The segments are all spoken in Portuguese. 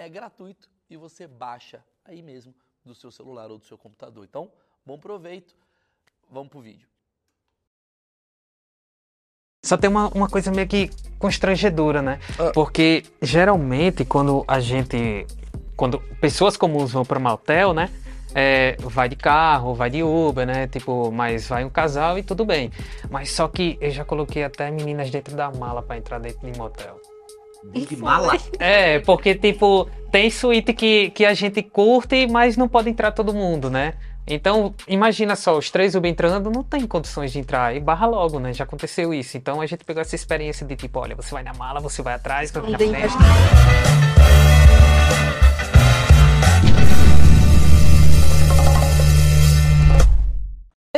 é gratuito e você baixa aí mesmo do seu celular ou do seu computador. Então, bom proveito. Vamos pro vídeo. Só tem uma, uma coisa meio que constrangedora, né? Ah. Porque geralmente quando a gente. Quando pessoas comuns vão para motel, né? É, vai de carro, vai de Uber, né? Tipo, mas vai um casal e tudo bem. Mas só que eu já coloquei até meninas dentro da mala para entrar dentro de motel. De mala? É, porque, tipo, tem suíte que, que a gente curte, mas não pode entrar todo mundo, né? Então, imagina só, os três Uber entrando, não tem condições de entrar. E barra logo, né? Já aconteceu isso. Então a gente pegou essa experiência de tipo, olha, você vai na mala, você vai atrás, você vai na frente.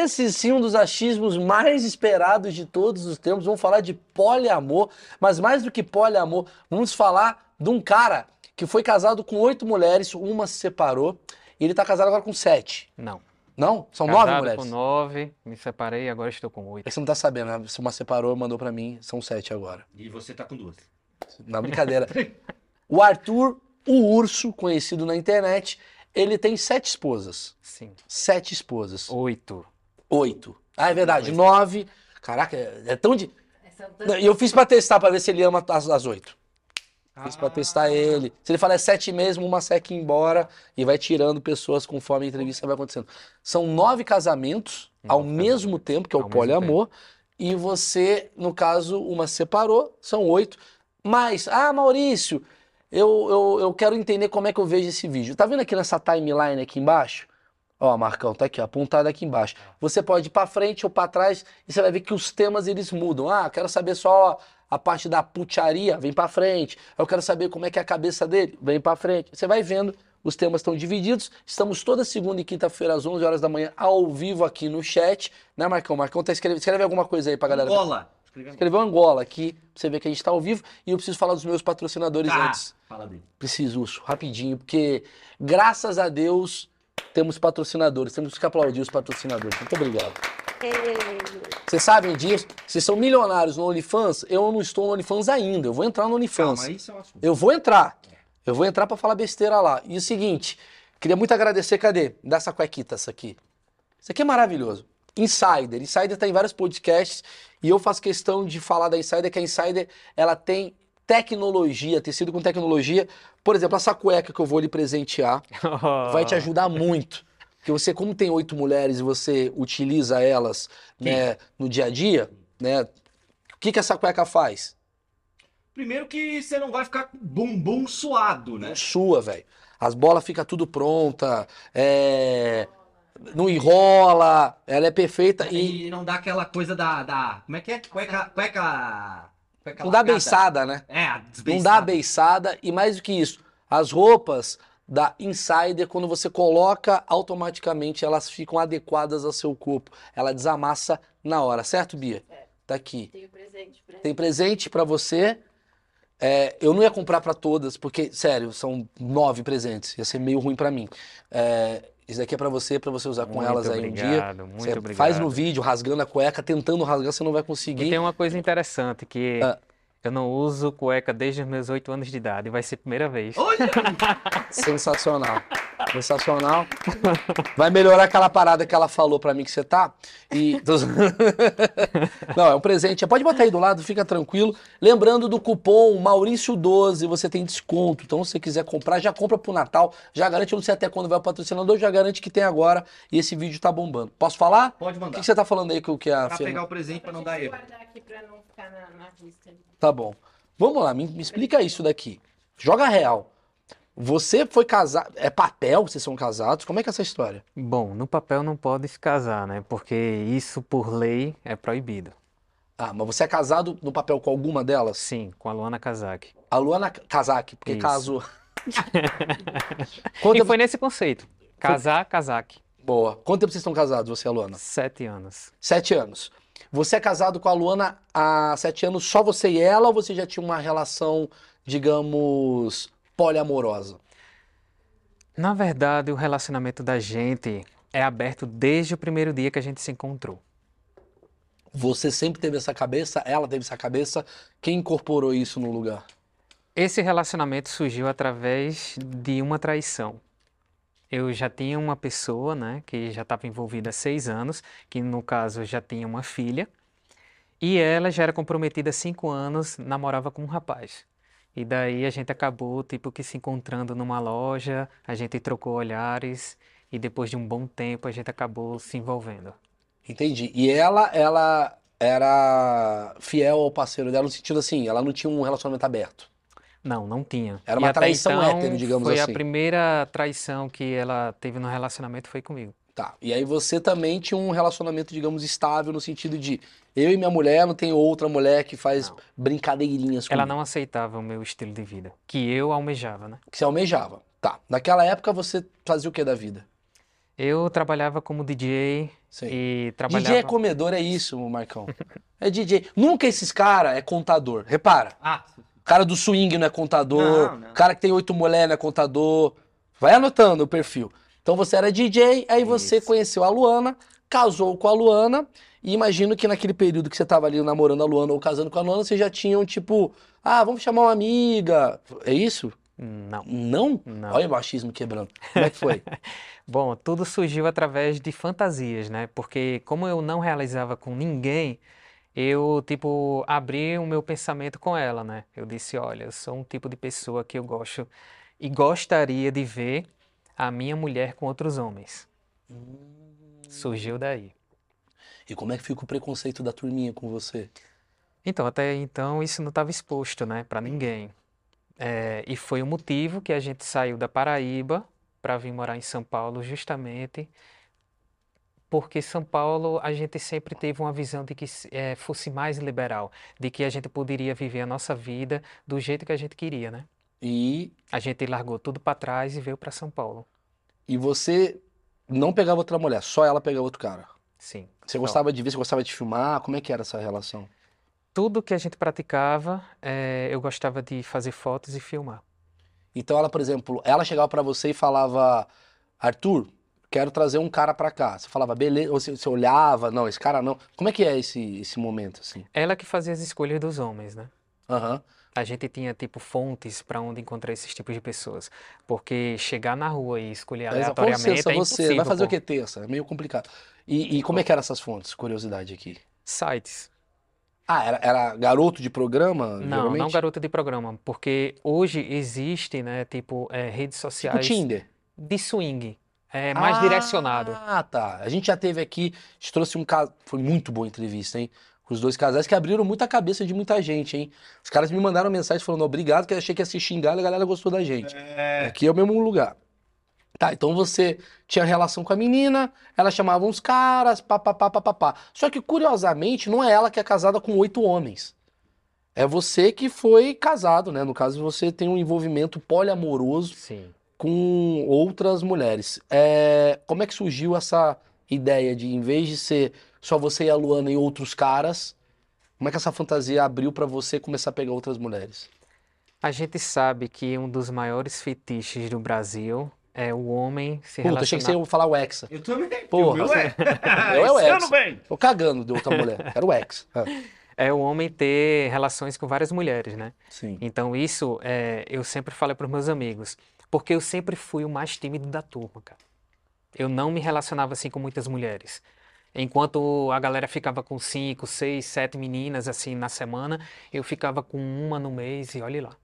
Esse sim, um dos achismos mais esperados de todos os tempos. Vamos falar de poliamor, mas mais do que poliamor, vamos falar de um cara que foi casado com oito mulheres, uma se separou, e ele tá casado agora com sete. Não. Não? São casado nove mulheres? com nove, me separei, agora estou com oito. Você não tá sabendo, né? Se uma separou, mandou para mim, são sete agora. E você tá com duas. Na brincadeira. o Arthur, o urso, conhecido na internet, ele tem sete esposas. Sim. Sete esposas. Oito. Oito. Ah, é verdade. Oito. Nove. Caraca, é, é tão de. E eu fiz pra testar, pra ver se ele ama as, as oito. Ah. Fiz pra testar ele. Se ele falar é sete mesmo, uma seca embora e vai tirando pessoas conforme a entrevista vai acontecendo. São nove casamentos nove ao mesmo tempo, que é o poliamor. E você, no caso, uma separou, são oito. Mas, ah, Maurício, eu, eu, eu quero entender como é que eu vejo esse vídeo. Tá vendo aqui nessa timeline aqui embaixo? Ó, Marcão, tá aqui, apontado aqui embaixo. Você pode ir para frente ou para trás e você vai ver que os temas eles mudam. Ah, quero saber só a parte da putaria, vem para frente. Eu quero saber como é que é a cabeça dele, vem para frente. Você vai vendo, os temas estão divididos. Estamos toda segunda e quinta-feira às 11 horas da manhã ao vivo aqui no chat, né, Marcão? Marcão tá escrevendo, escreve alguma coisa aí pra galera. Angola. Escreveu Angola aqui, pra você ver que a gente tá ao vivo. E eu preciso falar dos meus patrocinadores ah, antes. Fala dele. Preciso, Urso, rapidinho, porque graças a Deus temos patrocinadores, temos que aplaudir os patrocinadores. Muito obrigado. Vocês sabem disso? Vocês são milionários no OnlyFans? Eu não estou no OnlyFans ainda. Eu vou entrar no OnlyFans. Calma, isso é um assunto. Eu vou entrar. Eu vou entrar para falar besteira lá. E o seguinte, queria muito agradecer, cadê? Dá essa cuequita, essa aqui. Isso aqui é maravilhoso. Insider. Insider tá em vários podcasts e eu faço questão de falar da Insider, que a Insider, ela tem tecnologia, tecido com tecnologia. Por exemplo, essa cueca que eu vou lhe presentear oh. vai te ajudar muito. Porque você, como tem oito mulheres e você utiliza elas né, no dia a dia, né? O que, que essa cueca faz? Primeiro que você não vai ficar bumbum suado, né? Não sua, velho. As bolas ficam tudo pronta, é... não enrola, ela é perfeita e... e... não dá aquela coisa da, da... Como é que é? Cueca... cueca... Não dá beiçada, né? É, a Não dá beiçada. E mais do que isso, as roupas da Insider, quando você coloca, automaticamente elas ficam adequadas ao seu corpo. Ela desamassa na hora, certo, Bia? É. Tá aqui. Tem presente pra Tem presente para você. É, eu não ia comprar para todas, porque, sério, são nove presentes. Ia ser meio ruim para mim. É, isso daqui é para você, para você usar com muito elas aí obrigado, um dia. Muito você obrigado. Faz no vídeo, rasgando a cueca, tentando rasgar, você não vai conseguir. E tem uma coisa interessante que ah. Eu não uso cueca desde os meus 8 anos de idade. Vai ser a primeira vez. Olha! Sensacional. Sensacional. Vai melhorar aquela parada que ela falou pra mim que você tá. E. Não, é um presente. Pode botar aí do lado, fica tranquilo. Lembrando do cupom Maurício12, você tem desconto. Então, se você quiser comprar, já compra pro Natal. Já garante, eu não sei até quando vai o patrocinador, já garante que tem agora. E esse vídeo tá bombando. Posso falar? Pode O mandar. que que você tá falando aí que o que a Pra Fê- pegar o presente pra não dar erro. guardar aqui pra não ficar na, na lista. Tá bom. Vamos lá, me, me explica isso daqui. Joga real. Você foi casado. É papel? Vocês são casados? Como é que é essa história? Bom, no papel não pode se casar, né? Porque isso, por lei, é proibido. Ah, mas você é casado no papel com alguma delas? Sim, com a Luana Kazak. A Luana Kazak, porque Isso. caso. E Quanto tempo... foi nesse conceito. Casar, Kazak. Boa. Quanto tempo vocês estão casados, você e a Luana? Sete anos. Sete anos. Você é casado com a Luana há sete anos, só você e ela, ou você já tinha uma relação, digamos, poliamorosa? Na verdade, o relacionamento da gente é aberto desde o primeiro dia que a gente se encontrou. Você sempre teve essa cabeça, ela teve essa cabeça. Quem incorporou isso no lugar? Esse relacionamento surgiu através de uma traição. Eu já tinha uma pessoa, né, que já estava envolvida há seis anos, que no caso já tinha uma filha, e ela já era comprometida há cinco anos, namorava com um rapaz. E daí a gente acabou, tipo, que se encontrando numa loja, a gente trocou olhares, e depois de um bom tempo a gente acabou se envolvendo. Entendi. E ela, ela era fiel ao parceiro dela no sentido assim, ela não tinha um relacionamento aberto. Não, não tinha. Era E uma traição então, hétero, digamos foi assim. a primeira traição que ela teve no relacionamento foi comigo. Tá. E aí você também tinha um relacionamento, digamos, estável no sentido de eu e minha mulher não tem outra mulher que faz Não. brincadeirinhas Ela comigo. não aceitava o meu estilo de vida, que eu almejava, né? Que você almejava. Tá. Naquela época você fazia o que da vida? Eu trabalhava como DJ Sim. e trabalhava... DJ é comedor, é isso, Marcão. É DJ. Nunca esses caras é contador. Repara. Ah, O cara do swing não é contador. Não, não. O cara que tem oito mulheres não é contador. Vai anotando o perfil. Então você era DJ, aí você Isso. conheceu a Luana, casou com a Luana, e imagino que naquele período que você tava ali namorando a Luana ou casando com a Luana, vocês já tinham tipo, ah, vamos chamar uma amiga. É isso? Não, Não? não. Olha o machismo quebrando. Como é que foi? Bom, tudo surgiu através de fantasias, né? Porque como eu não realizava com ninguém, eu, tipo, abri o meu pensamento com ela, né? Eu disse, olha, eu sou um tipo de pessoa que eu gosto e gostaria de ver a minha mulher com outros homens. Surgiu daí. E como é que fica o preconceito da turminha com você? Então, até então isso não estava exposto, né, para ninguém. É, e foi o motivo que a gente saiu da Paraíba para vir morar em São Paulo, justamente porque São Paulo a gente sempre teve uma visão de que eh, fosse mais liberal, de que a gente poderia viver a nossa vida do jeito que a gente queria, né? E, A gente largou tudo para trás e veio para São Paulo. e você não pegava outra mulher, só ela pegava outro cara. Sim. Você Só. gostava de ver, você gostava de filmar? Como é que era essa relação? Tudo que a gente praticava, eh, eu gostava de fazer fotos e filmar. Então ela, por exemplo, ela chegava pra você e falava, Arthur, quero trazer um cara pra cá. Você falava, beleza, ou você, você olhava, não, esse cara não. Como é que é esse, esse momento, assim? Ela que fazia as escolhas dos homens, né? Aham. A gente tinha, tipo, fontes para onde encontrar esses tipos de pessoas. Porque chegar na rua e escolher Mas, aleatoriamente licença, é você, vai fazer o pô. que terça? É meio complicado. E, e como é que eram essas fontes? Curiosidade aqui. Sites. Ah, era, era garoto de programa, Não, não geralmente? garota de programa. Porque hoje existe, né, tipo, é, redes Tipo sociais Tinder. de swing. É mais Ah, direcionado. tá. A gente já teve aqui, a gente trouxe um caso, foi muito boa a entrevista, hein? Com os dois casais que abriram muita cabeça de muita gente, hein? Os caras me mandaram mensagem falando obrigado, que eu achei que ia se xingar e a galera gostou da gente. É. Aqui é o mesmo lugar. Tá, então você tinha relação com a menina, ela chamava uns caras, papapá, papapá. Só que, curiosamente, não é ela que é casada com oito homens. É você que foi casado, né? No caso, você tem um envolvimento poliamoroso Sim. Com outras mulheres. É, como é que surgiu essa ideia de, em vez de ser só você e a Luana e outros caras, como é que essa fantasia abriu pra você começar a pegar outras mulheres? A gente sabe que um dos maiores fetiches do Brasil é o homem se Puta, achei que você relacionar. ia falar o Hexa. Eu também. Porra. O meu é. meu é o Hexa. vem. Tô cagando de outra mulher. Era o ex. Ah. é o homem ter relações com várias mulheres, né? Sim. Então isso é, eu sempre falei para os meus amigos, porque eu sempre fui o mais tímido da turma, cara. Eu não me relacionava assim com muitas mulheres. Enquanto a galera ficava com cinco, seis, sete meninas assim na semana, eu ficava com uma no mês e olhe lá.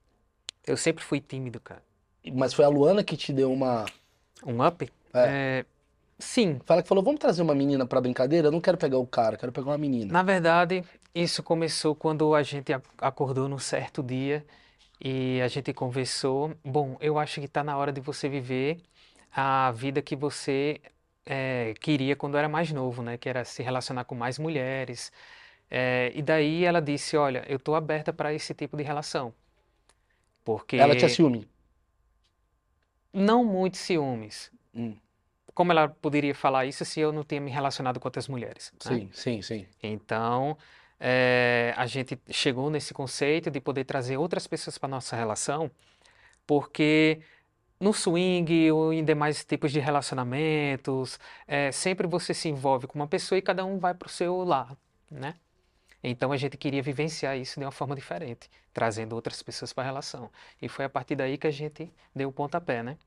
Eu sempre fui tímido, cara. Mas foi a Luana que te deu uma. Um up? É, sim. Fala que falou: vamos trazer uma menina pra brincadeira? Eu não quero pegar o cara, quero pegar uma menina. Na verdade, isso começou quando a gente acordou num certo dia e a gente conversou. Bom, eu acho que está na hora de você viver a vida que você eh, queria quando era mais novo, né? Que era se relacionar com mais mulheres. Eh, e daí ela disse: Olha, eu estou aberta para esse tipo de relação. Porque Ela tinha ciúme. não muitos ciúmes. Hum. Como ela poderia falar isso se eu não tinha me relacionado com outras mulheres? né? Sim, sim, sim. Então, eh, a gente chegou nesse conceito de poder trazer outras pessoas para nossa relação, porque no swing ou em demais tipos de relacionamentos, eh, sempre você se envolve com uma pessoa e cada um vai para o seu lado, né? Então a gente queria vivenciar isso de uma forma diferente, trazendo outras pessoas para a relação. E foi a partir daí que a gente deu o pontapé, né?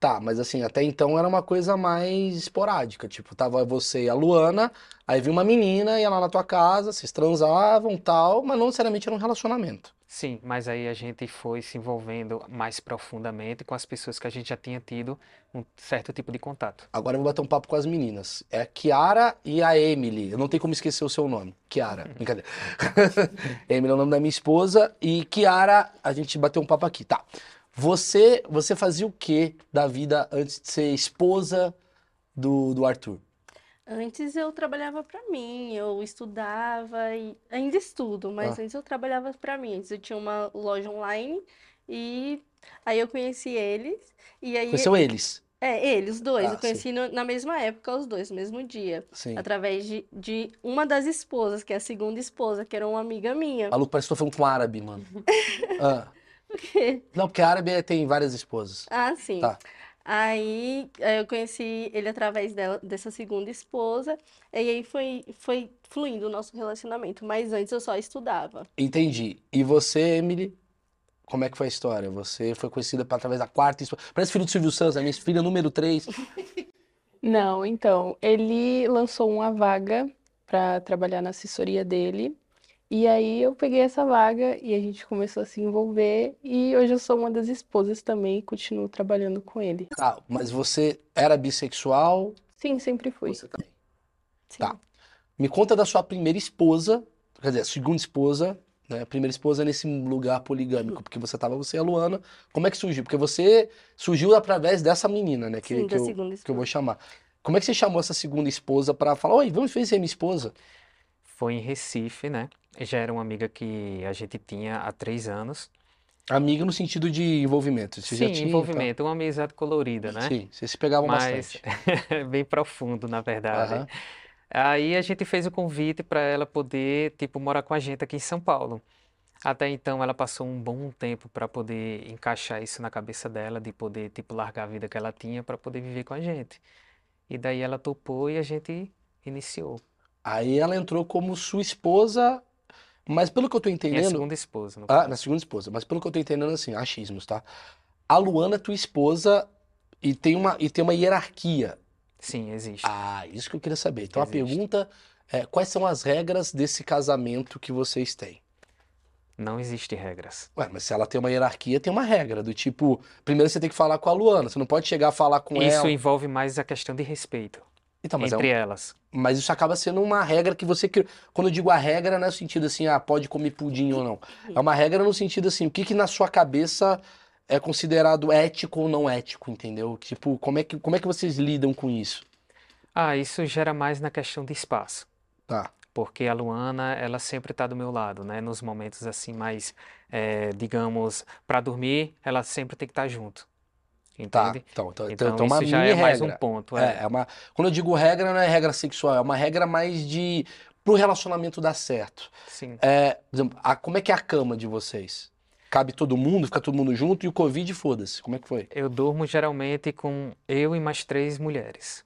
Tá, mas assim, até então era uma coisa mais esporádica. Tipo, tava você e a Luana, aí vinha uma menina, ia lá na tua casa, vocês transavam tal, mas não necessariamente era um relacionamento. Sim, mas aí a gente foi se envolvendo mais profundamente com as pessoas que a gente já tinha tido um certo tipo de contato. Agora eu vou bater um papo com as meninas. É a Kiara e a Emily. Eu não tenho como esquecer o seu nome. Kiara, brincadeira. Emily é o nome da minha esposa. E Kiara, a gente bateu um papo aqui. Tá. Você, você fazia o que da vida antes de ser esposa do, do Arthur? Antes eu trabalhava pra mim, eu estudava e ainda estudo, mas Ah. antes eu trabalhava pra mim. Antes eu tinha uma loja online e aí eu conheci eles e aí Conheceu eles? é eles os dois, Ah, eu conheci no- na mesma época os dois, no mesmo dia, Sim. através de, de uma das esposas, que é a segunda esposa, que era uma amiga minha. Maluco, parece que tô falando com árabe, mano. Ah. Não, porque árabe tem várias esposas. Ah, sim. Tá. Aí eh, eu conheci ele através dela, dessa segunda esposa, e aí foi, foi fluindo o nosso relacionamento, mas antes eu só estudava. Entendi. E você, Emily, como é que foi a história? Você foi conhecida através da quarta esposa. Parece filho do Silvio Santos, a minha filha número 3. Não, então, ele lançou uma vaga para trabalhar na assessoria dele. E aí eu peguei essa vaga e a gente começou a se envolver. E hoje eu sou uma das esposas também e continuo trabalhando com ele. Tá, mas você era bissexual? Sim, sempre fui. Você também. Sim. Tá. Me conta da sua primeira esposa, quer dizer, segunda esposa, né? Primeira esposa nesse lugar poligâmico, porque você tava você e a Luana. Como é que surgiu? Porque você surgiu através dessa menina, né? Que, Sim, que eu, segunda que eu vou chamar. Como é que você chamou essa segunda esposa pra falar, oi, vamos ver se é minha esposa? Foi em Recife, né? Já era uma amiga que a gente tinha há três anos. Amiga no sentido de envolvimento. Você Sim, tinha, tá? envolvimento, uma amizade colorida, né? Sim, vocês se pegavam Mas bastante. bem profundo, na verdade. Aham. Aí a gente fez o convite para ela poder, tipo, morar com a gente aqui em São Paulo. Até então ela passou um bom tempo para poder encaixar isso na cabeça dela, de poder, tipo, largar a vida que ela tinha para poder viver com a gente. E daí ela topou e a gente iniciou. Aí ela entrou como sua esposa, mas pelo que eu tô entendendo. segunda esposa, Ah, na segunda esposa. Mas pelo que eu tô entendendo, assim, achismos, tá? A Luana é tua esposa e tem uma, e tem uma hierarquia. Sim, existe. Ah, isso que eu queria saber. Então a Existe. pergunta é: quais são as regras desse casamento que vocês têm? Não existe regras. Ué, mas se ela tem uma hierarquia, tem uma regra. Do tipo, primeiro você tem que falar com a Luana. Você não pode chegar a falar com Isso ela. envolve mais a questão de respeito Então, mas, é entre um- elas. mas isso acaba sendo uma regra que você. criou. Quando eu digo a regra, não é no sentido assim, ah, pode comer pudim ou não. É uma regra no sentido assim, o que que na sua cabeça é considerado ético ou não ético, entendeu? Tipo, como é que, como é que vocês lidam com isso? Ah, isso gera mais na questão de espaço. Tá. porque a Luana, ela sempre está do meu lado, né? Nos momentos assim mais, eh, digamos, para dormir, ela sempre tem que estar junto, Tá. entende? Então, então, Então então, uma isso já é mais um regra. ponto, É, é. é uma. Quando eu digo regra, não é regra sexual, é uma regra mais de pro relacionamento dar certo. Sim. É, por exemplo, a- como é que é a cama de vocês? Cabe todo mundo, fica todo mundo junto e o Covid, foda-se. Como é que foi? Eu durmo geralmente com eu e mais três mulheres.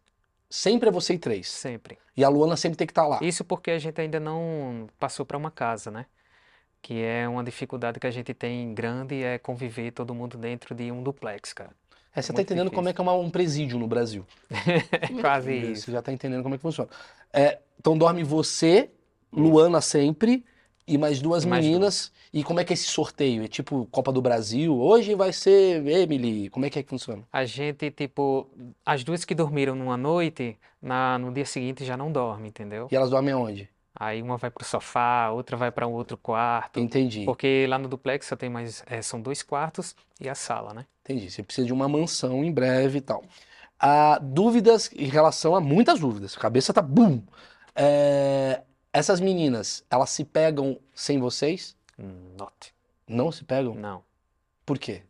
sempre é você e três. Sempre. E a Luana sempre tem que estar lá. Isso porque a gente ainda não passou para uma casa, né? Que é uma dificuldade que a gente tem grande, é conviver todo mundo dentro de um duplex, cara. É, você tá muito entendendo como é que é uma- um presídio no Brasil. É quase isso. Você já tá entendendo como é que funciona. É, então dorme você, Luana sempre, e mais duas E mais meninas. E como é que é esse sorteio? É tipo Copa do Brasil? Hoje vai ser Emily. Como é que é que funciona? A gente, tipo, as duas que dormiram numa noite, na, no dia seguinte já não dorme, entendeu? E elas dormem aonde? Aí uma vai pro sofá, outra vai para um outro quarto. Entendi. Porque lá no duplex só tem mais, é, são dois quartos e a sala, né? Entendi. Você precisa de uma mansão em breve e tal. Ah, dúvidas em relação a muitas dúvidas. A cabeça tá bum. É, essas meninas, elas se pegam sem vocês? Not. Não se pegam? Não. Por quê?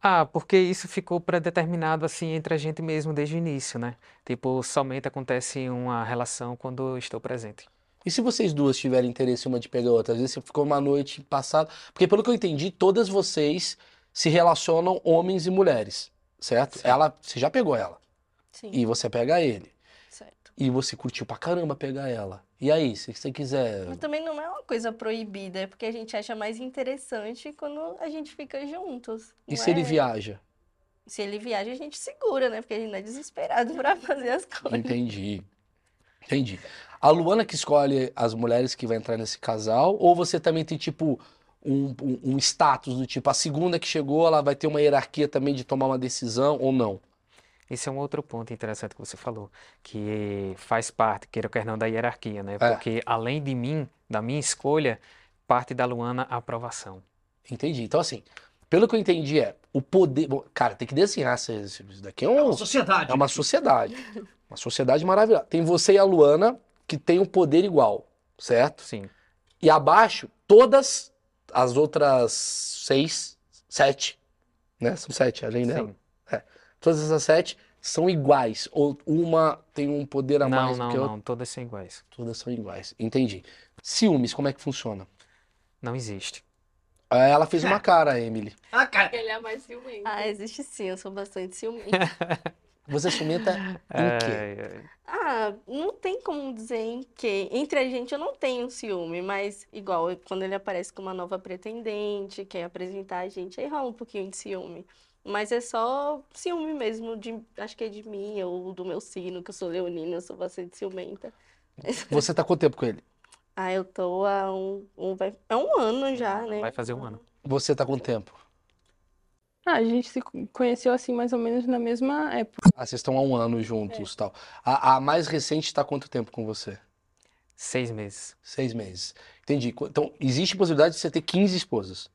Ah, porque isso ficou predeterminado assim entre a gente mesmo desde o início, né? Tipo, somente acontece uma relação quando eu estou presente. E se vocês duas tiverem interesse uma de pegar a outra? Às vezes você ficou uma noite passada. Porque pelo que eu entendi, todas vocês se relacionam homens e mulheres, certo? Ela, você já pegou ela. Sim, E você pega ele. E você curtiu pra caramba pegar ela. E aí, se você quiser. Mas também não é uma coisa proibida, é porque a gente acha mais interessante quando a gente fica juntos. E se ele é? viaja? Se ele viaja, a gente segura, né? Porque a gente não é desesperado pra fazer as coisas. Entendi. Entendi. A Luana que escolhe as mulheres que vai entrar nesse casal? Ou você também tem, tipo, um, um, um status do tipo, a segunda que chegou, ela vai ter uma hierarquia também de tomar uma decisão ou não? Esse é um outro ponto interessante que você falou, que faz parte, queira ou quer não, da hierarquia, né? É. Porque além de mim, da minha escolha, parte da Luana a aprovação. Entendi. Então, assim, pelo que eu entendi é, o poder. bom, Cara, tem que desenhar isso isso daqui. É, É um, uma sociedade. é uma sociedade. Uma sociedade maravilhosa. Tem você e a Luana que tem um poder igual, certo? Sim, E abaixo, todas as outras seis, sete, né? São sete, além dela. sim. Todas essas sete são iguais. Ou uma tem um poder a Não, mais do não, que a outra. não, todas são iguais. Todas são iguais. Entendi. Ciúmes, como é que funciona? Não existe. Ah, Ela fez uma cara, a Emily. Ah, cara. Ele é mais ciumento. Ah, existe sim, eu sou bastante ciumenta. Você é ciumenta em quê? Ah, não tem como dizer em que. Entre a gente eu não tenho ciúme, mas igual quando ele aparece com uma nova pretendente, quer apresentar a gente, aí rola um pouquinho de ciúme. Mas é só ciúme mesmo, de, acho que é de mim ou do meu signo, que eu sou leonina, eu sou bastante ciumenta. Você tá quanto tempo com ele? Ah, eu tô há um, um, vai, é um ano já, né? vai fazer um ano. Você tá quanto tempo? Ah, a gente se conheceu assim mais ou menos na mesma época. Ah, vocês estão há um ano juntos tal. A, a mais recente tá quanto tempo com você? Seis meses. Seis meses. Entendi. Então, existe possibilidade de você ter 15 esposas.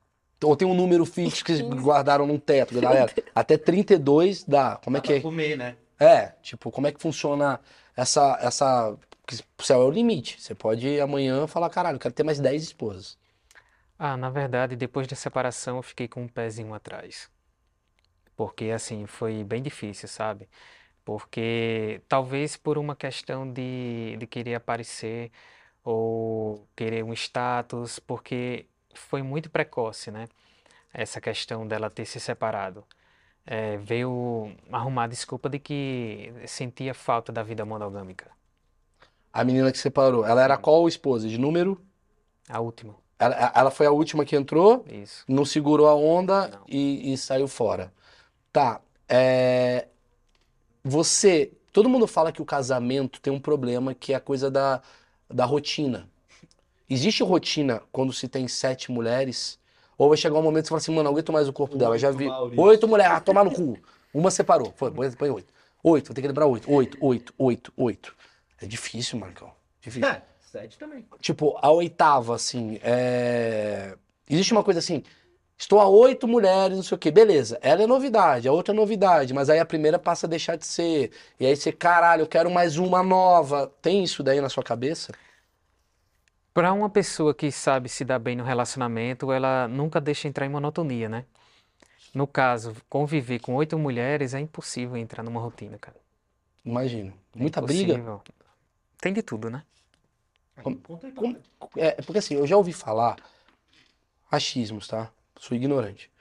Ou tem um número fixo que vocês 15. guardaram num teto, galera. Até 32 dá. Como é Dá que é? comer, né? É, tipo, como é que funciona essa, essa... porque O céu é o limite. Você pode amanhã falar, caralho, eu quero ter mais 10 esposas. Ah, na verdade, depois da separação, eu fiquei com um pezinho atrás. Porque, assim, foi bem difícil, sabe? Porque talvez por uma questão de, de querer aparecer ou querer um status, porque foi muito precoce, né? Essa questão dela ter se separado. É, veio arrumar desculpa de que sentia falta da vida monogâmica. A menina que separou, ela era qual esposa? De número? A última, Ela, ela foi a última que entrou, isso. não segurou a onda e, e saiu fora. Tá. é, Você. Todo mundo fala que o casamento tem um problema que é a coisa da, da rotina. Existe rotina quando se tem sete mulheres? Ou vai chegar um momento que você fala assim, mano, aguento mais o corpo dela. Já Oito, vi. Maurício. Oito mulheres, ah, tomar no cu. Uma separou. Foi, põe põe oito. Oito, vou ter que lembrar oito. Oito, oito, oito, oito. É difícil, Marcão. Difícil. É, sete também. Tipo, a oitava, assim, é... Existe uma coisa assim, estou a oito mulheres, não sei o quê, beleza, ela é novidade, a outra é novidade, mas aí a primeira passa a deixar de ser, e aí você, caralho, eu quero mais uma nova. Tem isso daí na sua cabeça? Para uma pessoa que sabe se dar bem no relacionamento, ela nunca deixa entrar em monotonia, né? No caso, conviver com oito mulheres é impossível entrar numa rotina, cara. Imagino. É Muita briga. impossível. Tem de tudo, né? Como- pra como-. É, é porque assim, eu já ouvi falar, achismos, tá? Sou ignorante,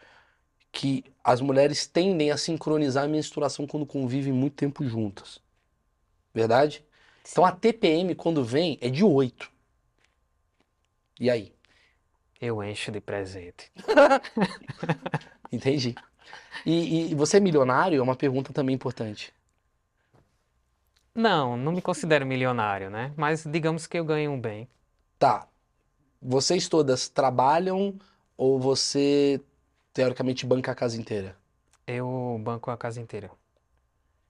que as mulheres tendem a sincronizar a menstruação quando convivem muito tempo juntas. Verdade? Então a TPM, quando vem, é de 8. E aí? Eu encho de presente. Entendi. E, e você é milionário? É uma pergunta também importante. Não, não me considero milionário, né? Mas digamos que eu ganho um bem. Tá. Vocês todas trabalham ou você, teoricamente, banca a casa inteira? Eu banco a casa inteira.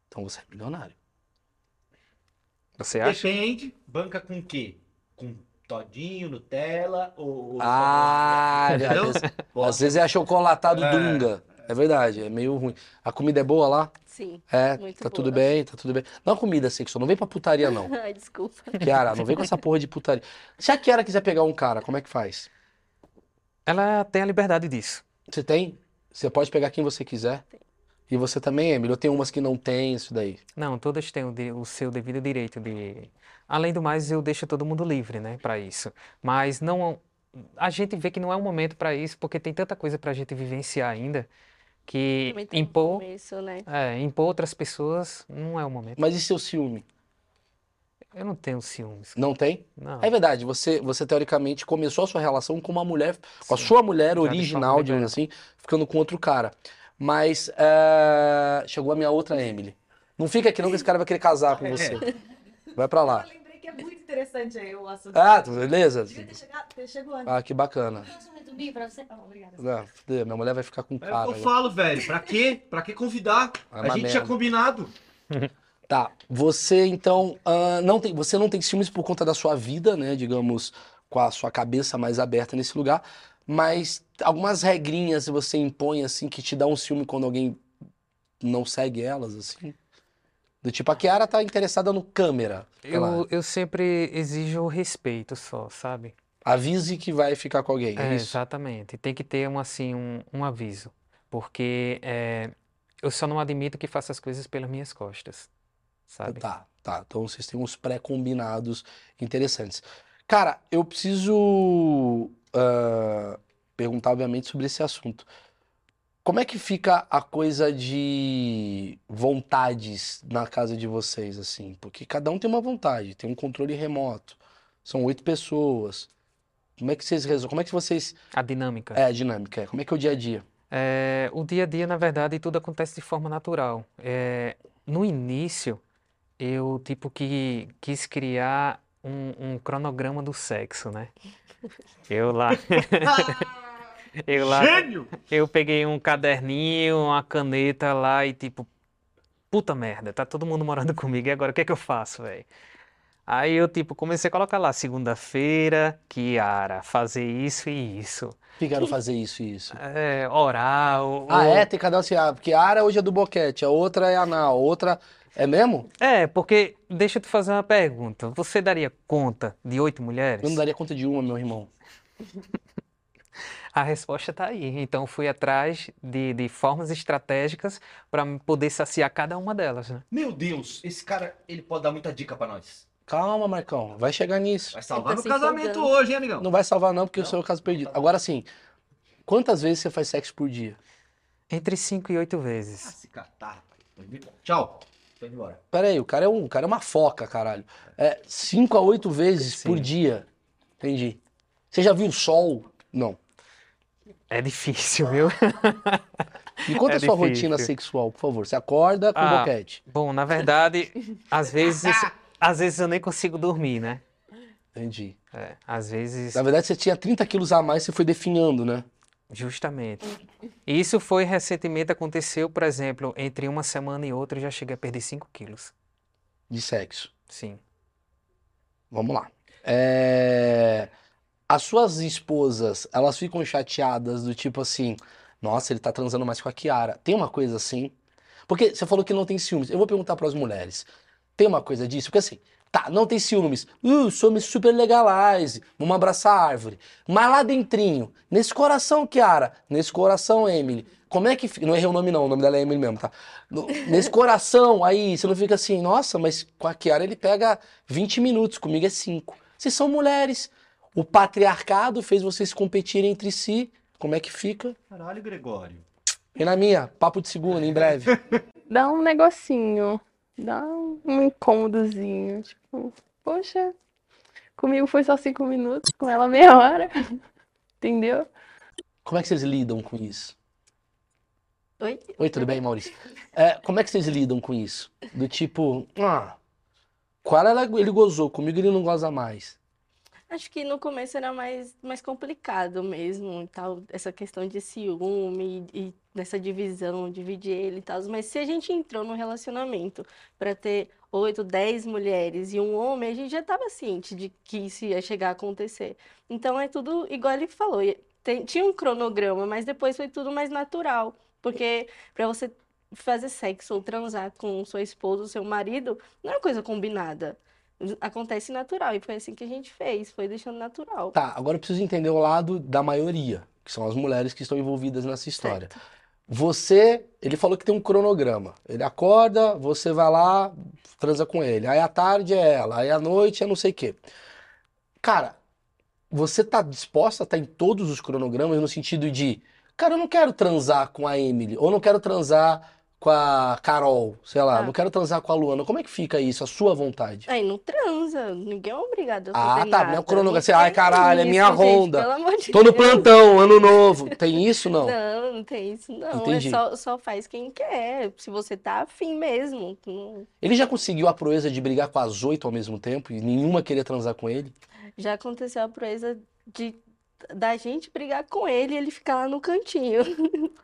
Então você é milionário. Você acha? Depende, banca com o quê? Com todinho, Nutella ou... ou Ah, vezes, às vezes é achocolatado É. Dunga. É verdade, é meio ruim. A comida é boa lá? Sim. É, Muito tá tudo boa. bem, tá tudo bem. Não é comida sexual, não vem pra putaria não. Ai, desculpa. Kiara, não vem com essa porra de putaria. Se a Kiara quiser pegar um cara, como é que faz? Ela tem a liberdade disso. Você tem? Você pode pegar quem você quiser? E você também, Emílio? Tem umas que não tem isso daí. Não, todas têm o, de- o seu devido direito de. Além do mais, eu deixo todo mundo livre, né, para isso. Mas não, a gente vê que não é um momento para isso, porque tem tanta coisa para a gente vivenciar ainda que impor, começo, né? é, impor outras pessoas não é o momento. Mas e seu ciúme? Eu não tenho ciúmes. Não tem? Não. É verdade, você, você teoricamente começou a sua relação com uma mulher, com a Sim, sua mulher já original, digamos assim, ficando com outro cara. Mas é, chegou a minha outra Emily. Não fica aqui não que esse cara vai querer casar com você. Vai pra lá. Eu lembrei que é muito interessante aí o assunto. Ah, beleza? Devia ter chegado, ter chegado antes. Ah, que bacana. Relacionamento bi pra você? Ah, obrigada. Não, fudeu, minha mulher vai ficar com É o cara. que eu falo, velho. Pra quê? Pra que convidar? É a uma gente merda. tinha combinado. Tá, você então ah, não tem, você não tem ciúmes por conta da sua vida, né? Digamos, com a sua cabeça mais aberta nesse lugar, mas algumas regrinhas você impõe assim que te dá um ciúme quando alguém não segue elas, assim. Do tipo, a Kiara tá interessada no câmera. Eu, eu sempre exijo respeito só, sabe? Avise que vai ficar com alguém, é É, exatamente. Tem que ter um, assim, um, um aviso. Porque é, eu só não admito que faça as coisas pelas minhas costas, sabe? Tá, tá. Então vocês têm uns pré-combinados interessantes. Cara, eu preciso ah, perguntar, obviamente, sobre esse assunto. Como é que fica a coisa de vontades na casa de vocês, assim? Porque cada um tem uma vontade, tem um controle remoto. São oito pessoas. Como é que vocês resolvem? Como é que vocês. A dinâmica. É, a dinâmica, é. Como é que é o dia a dia? É, o dia a dia, na verdade, tudo acontece de forma natural. É, no início, eu, tipo, que quis criar um, um cronograma do sexo, né? Eu lá, eu lá, Gênio! eu peguei um caderninho, uma caneta lá e, tipo, puta merda, tá todo mundo morando comigo, e agora o que é que eu faço, velho? Aí eu, tipo, comecei a colocar lá, segunda-feira, Kiara, fazer isso e isso. Que quero fazer isso e isso. É, oral, Ah, ou- é? Tem cada um assim, ah, porque a Ara hoje é do boquete, a outra é anal, a outra. É mesmo? É, porque deixa eu te fazer uma pergunta. Você daria conta de oito mulheres? Eu não daria conta de uma, meu irmão. A resposta está aí. Então fui atrás de, de formas estratégicas para poder saciar cada uma delas, né? Meu Deus, esse cara, ele pode dar muita dica pra nós. Calma, Marcão, vai chegar nisso. Vai salvar Ele tá meu se casamento empolgando. hoje, hein, amigão? Não vai salvar, não, porque o seu é o caso perdido. Agora sim, quantas vezes você faz sexo por dia? Entre cinco e oito Ah, vezes. se catar. Tchau. Tô indo embora. Pera aí, o cara é um, o cara é uma foca, caralho. É cinco a oito vezes Sim. por dia. Entendi. Você já viu o sol? Não. É difícil, viu? Me conta É a sua difícil. rotina sexual, por favor. Você acorda com Ah. boquete. Bom, na verdade, às vezes, às vezes eu nem consigo dormir, né? Entendi. É, às vezes, Na verdade, você tinha 30 quilos a mais, você foi definhando, né? Justamente. Isso foi recentemente aconteceu, por exemplo, entre uma semana e outra eu já cheguei a perder 5 quilos. De sexo. Sim. Vamos lá. É, As suas esposas, elas ficam chateadas do tipo assim, nossa, ele tá transando mais com a Kiara. Tem uma coisa assim? Porque você falou que não tem ciúmes. Eu vou perguntar para as mulheres. Tem uma coisa disso? Porque assim, tá, não tem ciúmes. Uh, somos super legalize. Vamos abraçar a árvore. Mas lá dentrinho, nesse coração, Kiara, nesse coração, Emily, como é que fica? Não errei o nome não, o nome dela é Emily mesmo, tá? No- Nesse coração, aí, você não fica assim, nossa, mas com a Kiara ele pega 20 minutos, comigo é 5. Vocês são mulheres. O patriarcado fez vocês competirem entre si. Como é que fica? Caralho, Gregório. E na minha, papo de segunda, em breve. Dá um negocinho. Dá um incômodozinho. Tipo, poxa, comigo foi só cinco minutos, com ela meia hora. Entendeu? Como é que vocês lidam com isso? Oi? Oi, tudo bem, Maurício? É, como é que vocês lidam com isso? Do tipo, ah, qual ela, ele gozou, comigo ele não goza mais. Acho que no começo era mais, mais complicado mesmo, tal, essa questão de ciúme e, e dessa divisão, dividir ele e tal. Mas se a gente entrou no relacionamento para ter oito, dez mulheres e um homem, a gente já estava ciente de que isso ia chegar a acontecer. Então é tudo igual ele falou. tem- tinha um cronograma, mas depois foi tudo mais natural. Porque para você fazer sexo ou transar com sua esposa ou seu marido, não é uma coisa combinada. Acontece natural, e foi assim que a gente fez, foi deixando natural. Tá, agora eu preciso entender o lado da maioria, que são as mulheres que estão envolvidas nessa história. Certo. Você, ele falou que tem um cronograma. Ele acorda, você vai lá, transa com ele. Aí à tarde é ela, aí à noite é não sei o quê. Cara, você tá disposta a estar em todos os cronogramas no sentido de, cara, eu não quero transar com a Emily, ou não quero transar com a Carol, sei lá, Ah. não quero transar com a Luana. Como é que fica isso, a sua vontade? Aí não transa, ninguém é obrigado a Ah, fazer tá, nada. não é Não você, ai, caralho, é minha gente, ronda. pelo amor de Tô no Deus. plantão, ano novo. Tem isso, não? Não, não tem isso, não. Entendi. É só, só faz quem quer, se você tá afim mesmo. Ele já conseguiu a proeza de brigar com as oito ao mesmo tempo e nenhuma queria transar com ele? Já aconteceu a proeza de da gente brigar com ele e ele ficar lá no cantinho.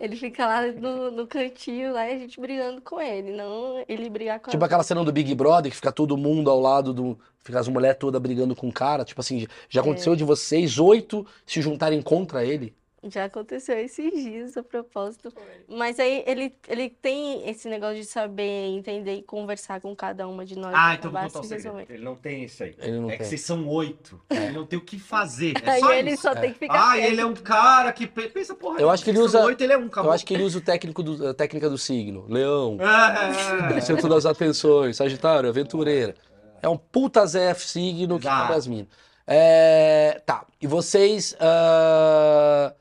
Ele fica lá no, no cantinho, lá e a gente brigando com ele, não ele brigar com Tipo a aquela cena do Big Brother que fica todo mundo ao lado do. Fica as mulheres todas brigando com o cara. Tipo assim, já aconteceu de vocês oito se juntarem contra ele? Já aconteceu esses dias, a propósito. Mas aí ele, ele tem esse negócio de saber, entender e conversar com cada uma de nós. Ah, então vou contar se segredo. Ele não tem isso aí. Ele não É que tem. vocês são oito. Ele não tem o que fazer. É Aí só ele isso. só tem que ficar Ah, quieto. ele é um cara que pe- pensa, porra. Eu acho que ele usa- Oito, ele é um. Eu acho que ele usa o técnico do- a técnica do signo. Leão, É, centro das atenções, Sagitário, aventureira. É um puta ZF signo que come as minas. É, tá. E vocês ah,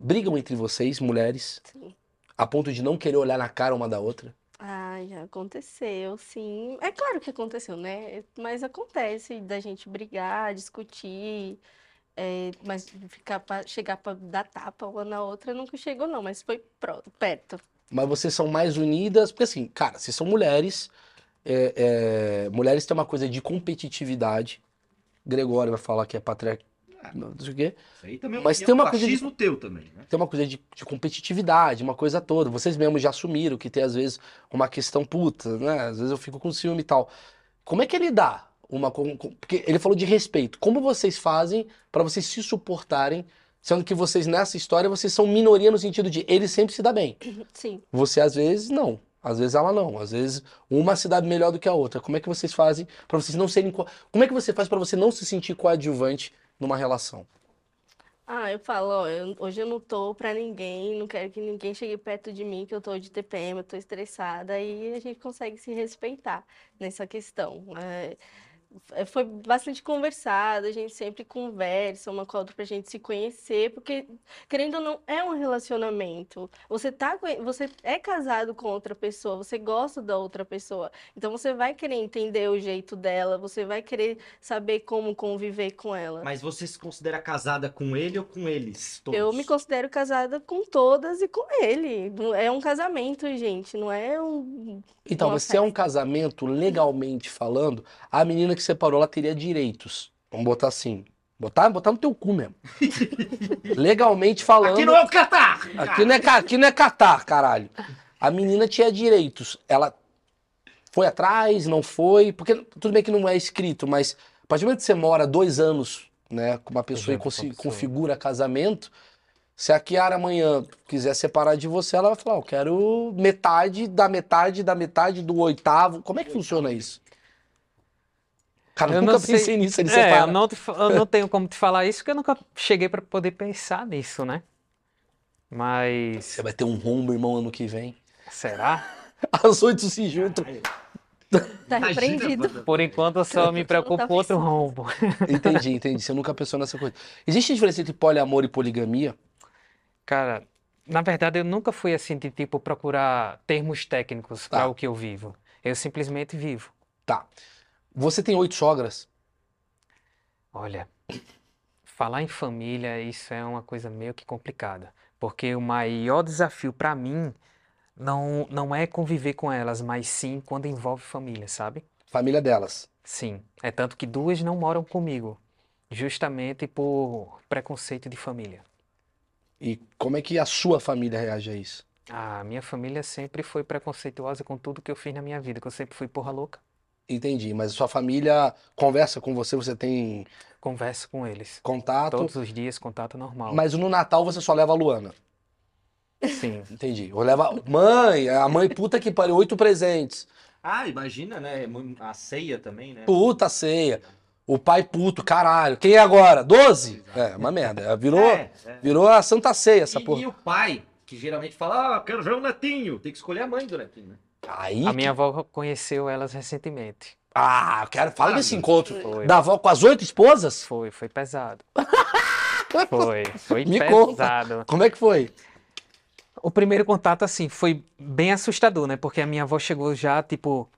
brigam entre vocês, mulheres, Sim. a ponto de não querer olhar na cara uma da outra? Ah, já aconteceu, sim. É claro que aconteceu, né? Mas acontece da gente brigar, discutir, é, mas ficar pra, chegar pra dar tapa uma na outra nunca chegou, não, mas foi pro- perto. Mas vocês são mais unidas, porque assim, cara, vocês são mulheres, é, é, mulheres têm uma coisa de competitividade. Gregório vai falar que é patriarca, não sei o quê. Isso aí também é um, Mas é tem um uma coisa de- machismo teu também, né? Tem uma coisa de, de competitividade, uma coisa toda. Vocês mesmos já assumiram que tem às vezes uma questão puta, né? Às vezes eu fico com ciúme e tal. Como é que ele dá uma porque ele falou de respeito. Como vocês fazem pra vocês se suportarem, sendo que vocês nessa história vocês são minoria no sentido de ele sempre se dá bem. Sim. Você às vezes não. Às vezes ela não. Às vezes uma se dá melhor do que a outra. Como é que vocês fazem pra vocês não serem co- Como é que você faz pra você não se sentir coadjuvante numa relação? Ah, eu falo, ó, eu- hoje eu não tô pra ninguém, não quero que ninguém chegue perto de mim, que eu tô de TPM, eu tô estressada, aí a gente consegue se respeitar nessa questão. É, foi bastante conversado, a gente sempre conversa uma com a outra pra gente se conhecer, porque, querendo ou não, é um relacionamento. Você tá, você é casado com outra pessoa, você gosta da outra pessoa, então você vai querer entender o jeito dela, você vai querer saber como conviver com ela. Mas você se considera casada com ele ou com eles? Todos? Eu me considero casada com todas e com ele. É um casamento, gente, não é um. Então, se é um casamento, legalmente falando, a menina que separou, ela teria direitos. Vamos botar assim. Botar, botar no teu cu mesmo. Legalmente falando. Aqui não é o Catar! Aqui não é, aqui não é Catar, caralho. A menina tinha direitos. Ela foi atrás, não foi. Porque tudo bem que não é escrito, mas a partir do momento que você mora dois anos né, com uma pessoa e pessoa. configura casamento, se a Kiara amanhã quiser separar de você, ela vai falar: Eu quero metade da metade da metade do oitavo. Como é que funciona isso? Cara, eu nunca não sei- pensei nisso, ele É, separa. eu não, te eu não tenho como te falar isso, porque eu nunca cheguei pra poder pensar nisso, né? Mas Você vai ter um rombo, irmão, ano que vem. será? As oito se juntam. Tá repreendido. Por enquanto eu só me preocupo tá com outro rombo. Entendi, entendi. Você nunca pensou nessa coisa. Existe diferença entre poliamor e poligamia? Cara, na verdade eu nunca fui assim de tipo procurar termos técnicos Tá. para o que eu vivo. Eu simplesmente vivo. Tá. Você tem oito sogras? Olha, falar em família, isso é uma coisa meio que complicada, porque o maior desafio para mim não, não é conviver com elas, mas sim quando envolve família, sabe? Família delas. Sim. É tanto que duas não moram comigo, justamente por preconceito de família. E como é que a sua família reage a isso? A minha família sempre foi preconceituosa com tudo que eu fiz na minha vida, que eu sempre fui porra louca. Entendi, mas a sua família conversa com você, você tem Converso com eles. contato, Todos os dias, contato normal. mas no Natal você só leva a Luana. Sim. Entendi. Ou leva. Mãe, a mãe puta que pariu, oito presentes. Ah, imagina, né? A ceia também, né? Puta ceia. O pai puto, caralho. Quem é agora? Doze? É, uma merda. Virou, É, é. virou a Santa Ceia essa E, porra. e o pai, que geralmente fala, ah, quero ver o netinho. Tem que escolher a mãe do netinho, né? Aí. A minha avó conheceu elas recentemente. Ah, eu quero. Fala Ah, desse encontro. Foi. Da avó com as oito esposas? Foi, foi pesado. Foi, foi Me conta. pesado. Como é que foi? O primeiro contato, assim, foi bem assustador, né? Porque a minha avó chegou já, tipo.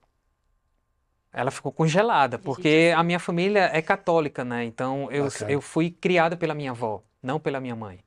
Ela ficou congelada, porque a minha família é católica, né? Então eu, Bacana. eu fui criada pela minha avó, não pela minha mãe.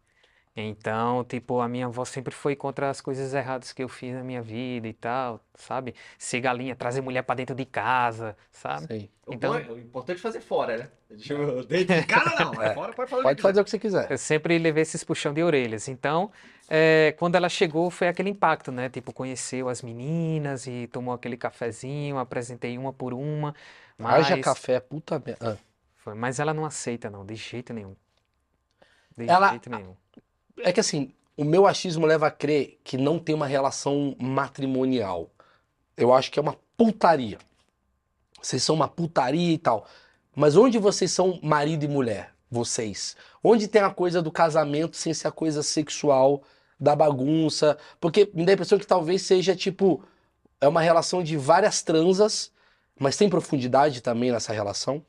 Então, tipo, a minha avó sempre foi contra as coisas erradas que eu fiz na minha vida e tal, sabe? Ser galinha, trazer mulher pra dentro de casa, sabe? Sei. O Então- bom é- o importante é fazer fora, né? Tipo, dentro de casa não, É. é. fora pode fazer o Pode que fazer o que você quiser. Eu sempre levei esses puxão de orelhas. Então, eh, quando ela chegou, foi aquele impacto, né? Tipo, conheceu as meninas e tomou aquele cafezinho, apresentei uma por uma. Haja Mas, café, puta merda. Ah. mas ela não aceita, não, de jeito nenhum. De Ela- jeito nenhum. É que assim, o meu achismo leva a crer que não tem uma relação matrimonial. Eu acho que é uma putaria. Vocês são uma putaria e tal. Mas onde vocês são marido e mulher? Vocês. Onde tem a coisa do casamento sem ser a coisa sexual, da bagunça? Porque me dá a impressão que talvez seja tipo. É uma relação de várias transas, mas tem profundidade também nessa relação.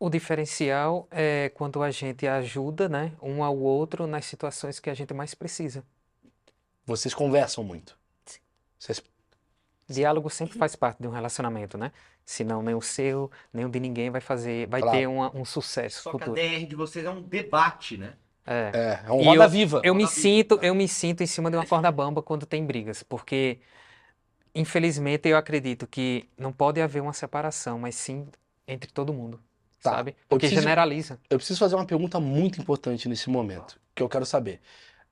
O diferencial é quando a gente ajuda, né, um ao outro nas situações que a gente mais precisa. Vocês conversam muito. Vocês Diálogo sempre faz parte de um relacionamento, né? Senão nem o seu, nem o de ninguém vai fazer, vai Claro. ter uma- um sucesso Só que a futuro. DR de vocês é um debate, né? É. É, é um roda eu- viva. Eu me viva. sinto, eu me sinto em cima de uma corda bamba quando tem brigas, porque infelizmente eu acredito que não pode haver uma separação, mas sim entre todo mundo, Tá, sabe? eu Porque preciso- generaliza. Eu preciso fazer uma pergunta muito importante nesse momento, que eu quero saber.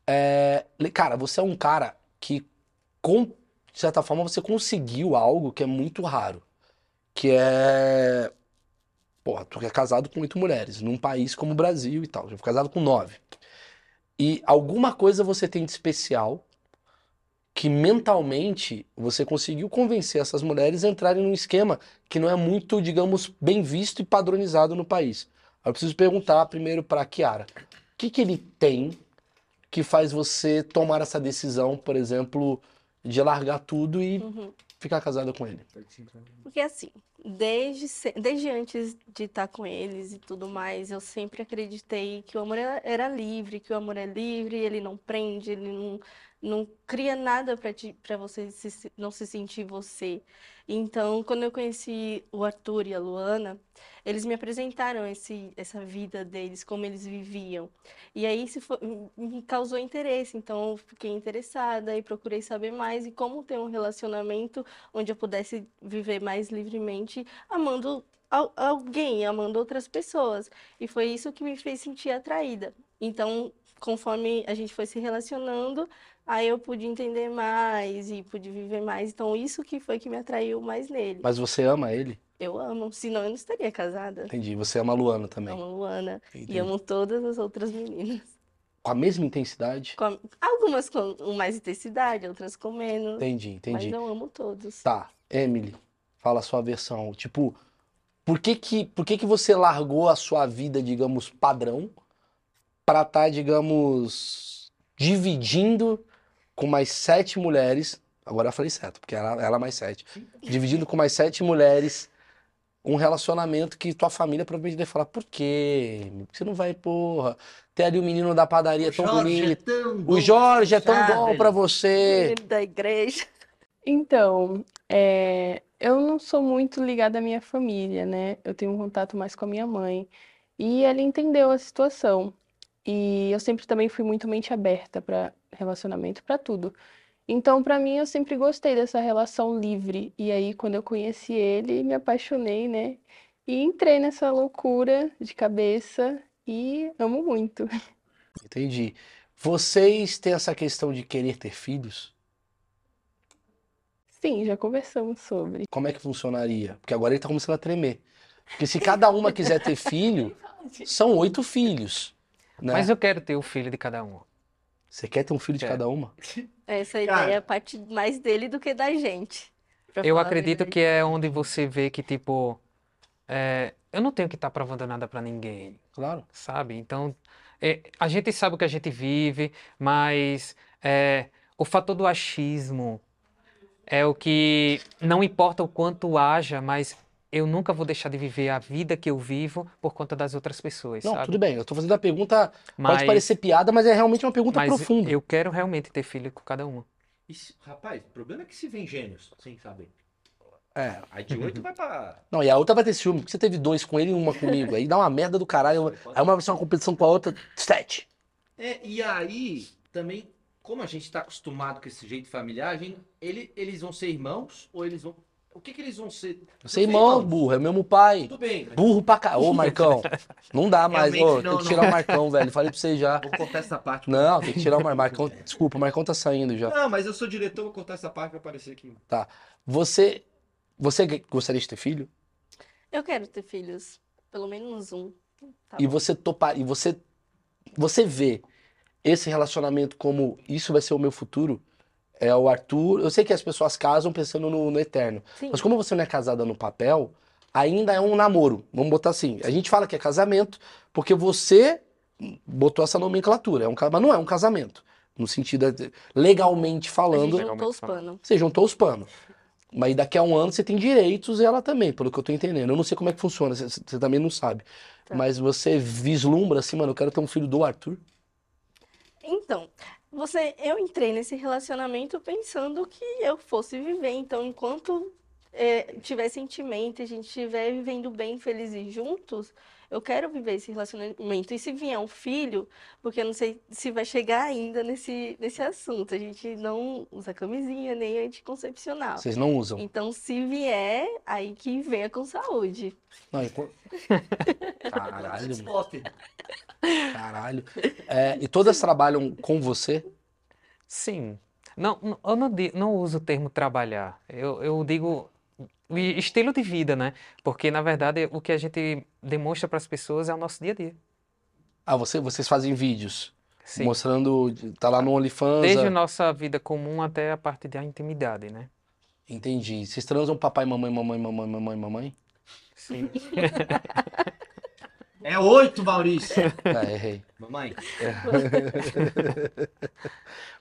É, cara, você é um cara que, com, de certa forma, você conseguiu algo que é muito raro, que é, porra, tu é casado com oito mulheres, num país como o Brasil e tal, eu fui casado com nove. E alguma coisa você tem de especial que mentalmente você conseguiu convencer essas mulheres a entrarem num esquema que não é muito, digamos, bem visto e padronizado no país. Eu preciso perguntar primeiro para a Kiara. O que que ele tem que faz você tomar essa decisão, por exemplo, de largar tudo e Uhum. ficar casada com ele? Porque assim, desde, se- desde antes de estar com eles e tudo mais, eu sempre acreditei que o amor era, era livre, que o amor é livre, ele não prende, ele não, não cria nada para você se- não se sentir você. Então, quando eu conheci o Arthur e a Luana, eles me apresentaram esse, essa vida deles, como eles viviam. E aí isso foi- me causou interesse, então eu fiquei interessada e procurei saber mais e como ter um relacionamento onde eu pudesse viver mais livremente, amando al- alguém, amando outras pessoas. E foi isso que me fez sentir atraída. Então, conforme a gente foi se relacionando, aí eu pude entender mais e pude viver mais. Então, isso que foi que me atraiu mais nele. Mas você ama ele? Eu amo, senão eu não estaria casada. Entendi. Você ama a Luana também. Amo Luana e Entendi. amo todas as outras meninas. Com a mesma intensidade? Com a- Algumas com mais intensidade, outras com menos. Entendi, Mas entendi. eu amo todos. Tá, Emily, fala a sua versão. Tipo, por que que, por que que você largou a sua vida, digamos, padrão, pra estar, digamos, dividindo com mais sete mulheres? Agora eu falei certo, porque ela, ela mais sete. Dividindo com mais sete mulheres um relacionamento que tua família provavelmente deve falar: por quê? Emily? Por que você não vai, porra? Tem ali o menino da padaria tão bonito. O Jorge é tão bom pra você. Menino da igreja. Então, é, eu não sou muito ligada à minha família, né? Eu tenho um contato mais com a minha mãe. E ela entendeu a situação. E eu sempre também fui muito mente aberta para relacionamento, para tudo. Então, para mim, eu sempre gostei dessa relação livre. E aí, quando eu conheci ele, me apaixonei, né? E entrei nessa loucura de cabeça e amo muito. Entendi. Vocês têm essa questão de querer ter filhos? Sim, já conversamos sobre. Como é que funcionaria? Porque agora ele tá começando a tremer. Porque se cada uma quiser ter filho, são oito filhos, né? Mas eu quero ter o filho de cada um. Você quer ter um filho de Quero. cada uma? Essa Cara. ideia parte mais dele do que da gente. Eu acredito que é onde você vê que, tipo, é, eu não tenho que estar provando nada pra ninguém, Claro. sabe? Então, é, a gente sabe o que a gente vive, mas é, o fator do achismo é o que não importa o quanto haja, mas eu nunca vou deixar de viver a vida que eu vivo por conta das outras pessoas, Não, sabe? tudo bem. Eu tô fazendo a pergunta, pode Mas, parecer piada, mas é realmente uma pergunta mas profunda. eu quero realmente ter filho com cada uma. Se- rapaz, o problema é que se vem gênios, sem saber. É. Aí de oito vai pra. Não, e a outra vai ter ciúme, porque você teve dois com ele e uma comigo. Aí dá uma merda do caralho. Aí uma vai ser uma competição com a outra, sete. É, e aí, também, como a gente tá acostumado com esse jeito familiar, a gente, ele, eles vão ser irmãos ou eles vão. O que que eles vão ser? Você irmão, burro, é o mesmo pai. Tudo bem, mas Burro pra cá. Ô, Marcão. Não dá mais, ô. não, Tem que não. tirar o Marcão, velho. Falei pra você já. vou cortar essa parte. Não, tem que tirar o Mar- Marcão. Desculpa, o Marcão tá saindo já. Não, mas eu sou diretor, vou cortar essa parte pra aparecer aqui. Você. Você gostaria de ter filho? Eu quero ter filhos. Pelo menos um. Tá E bom. você topar. E você. Você vê esse relacionamento como isso vai ser o meu futuro? É o Arthur. Eu sei que as pessoas casam pensando no, no eterno. Sim. Mas como você não é casada no papel, ainda é um namoro. Vamos botar assim. A gente fala que é casamento porque você botou essa nomenclatura. É um, mas não é um casamento. No sentido, de- legalmente falando, gente juntou os panos. você juntou os panos. Mas daqui a um ano você tem direitos e ela também, pelo que eu tô entendendo. Eu não sei como é que funciona, você, você também não sabe. Tá. Mas você vislumbra assim, mano, eu quero ter um filho do Arthur. Então, você, eu entrei nesse relacionamento pensando que eu fosse viver. Então, enquanto é, tiver sentimento, a gente estiver vivendo bem, felizes juntos, eu quero viver esse relacionamento. E se vier um filho, porque eu não sei se vai chegar ainda nesse, nesse assunto. A gente não usa camisinha nem anticoncepcional. Vocês não usam. Então, se vier, aí que venha com saúde. Não, enquanto... Caralho, caralho. É, e todas trabalham com você? Sim. Não, eu não, não uso o termo trabalhar. Eu, eu digo o estilo de vida, né? Porque, na verdade, o que a gente demonstra para as pessoas é o nosso dia a dia. Ah, você, vocês fazem vídeos Sim. mostrando, tá lá no OnlyFans. Desde ah, a nossa vida comum até a parte da intimidade, né? Entendi. Vocês transam papai, mamãe, mamãe, mamãe, mamãe, mamãe? Sim. É oito, Maurício. Ah, errei. Mamãe.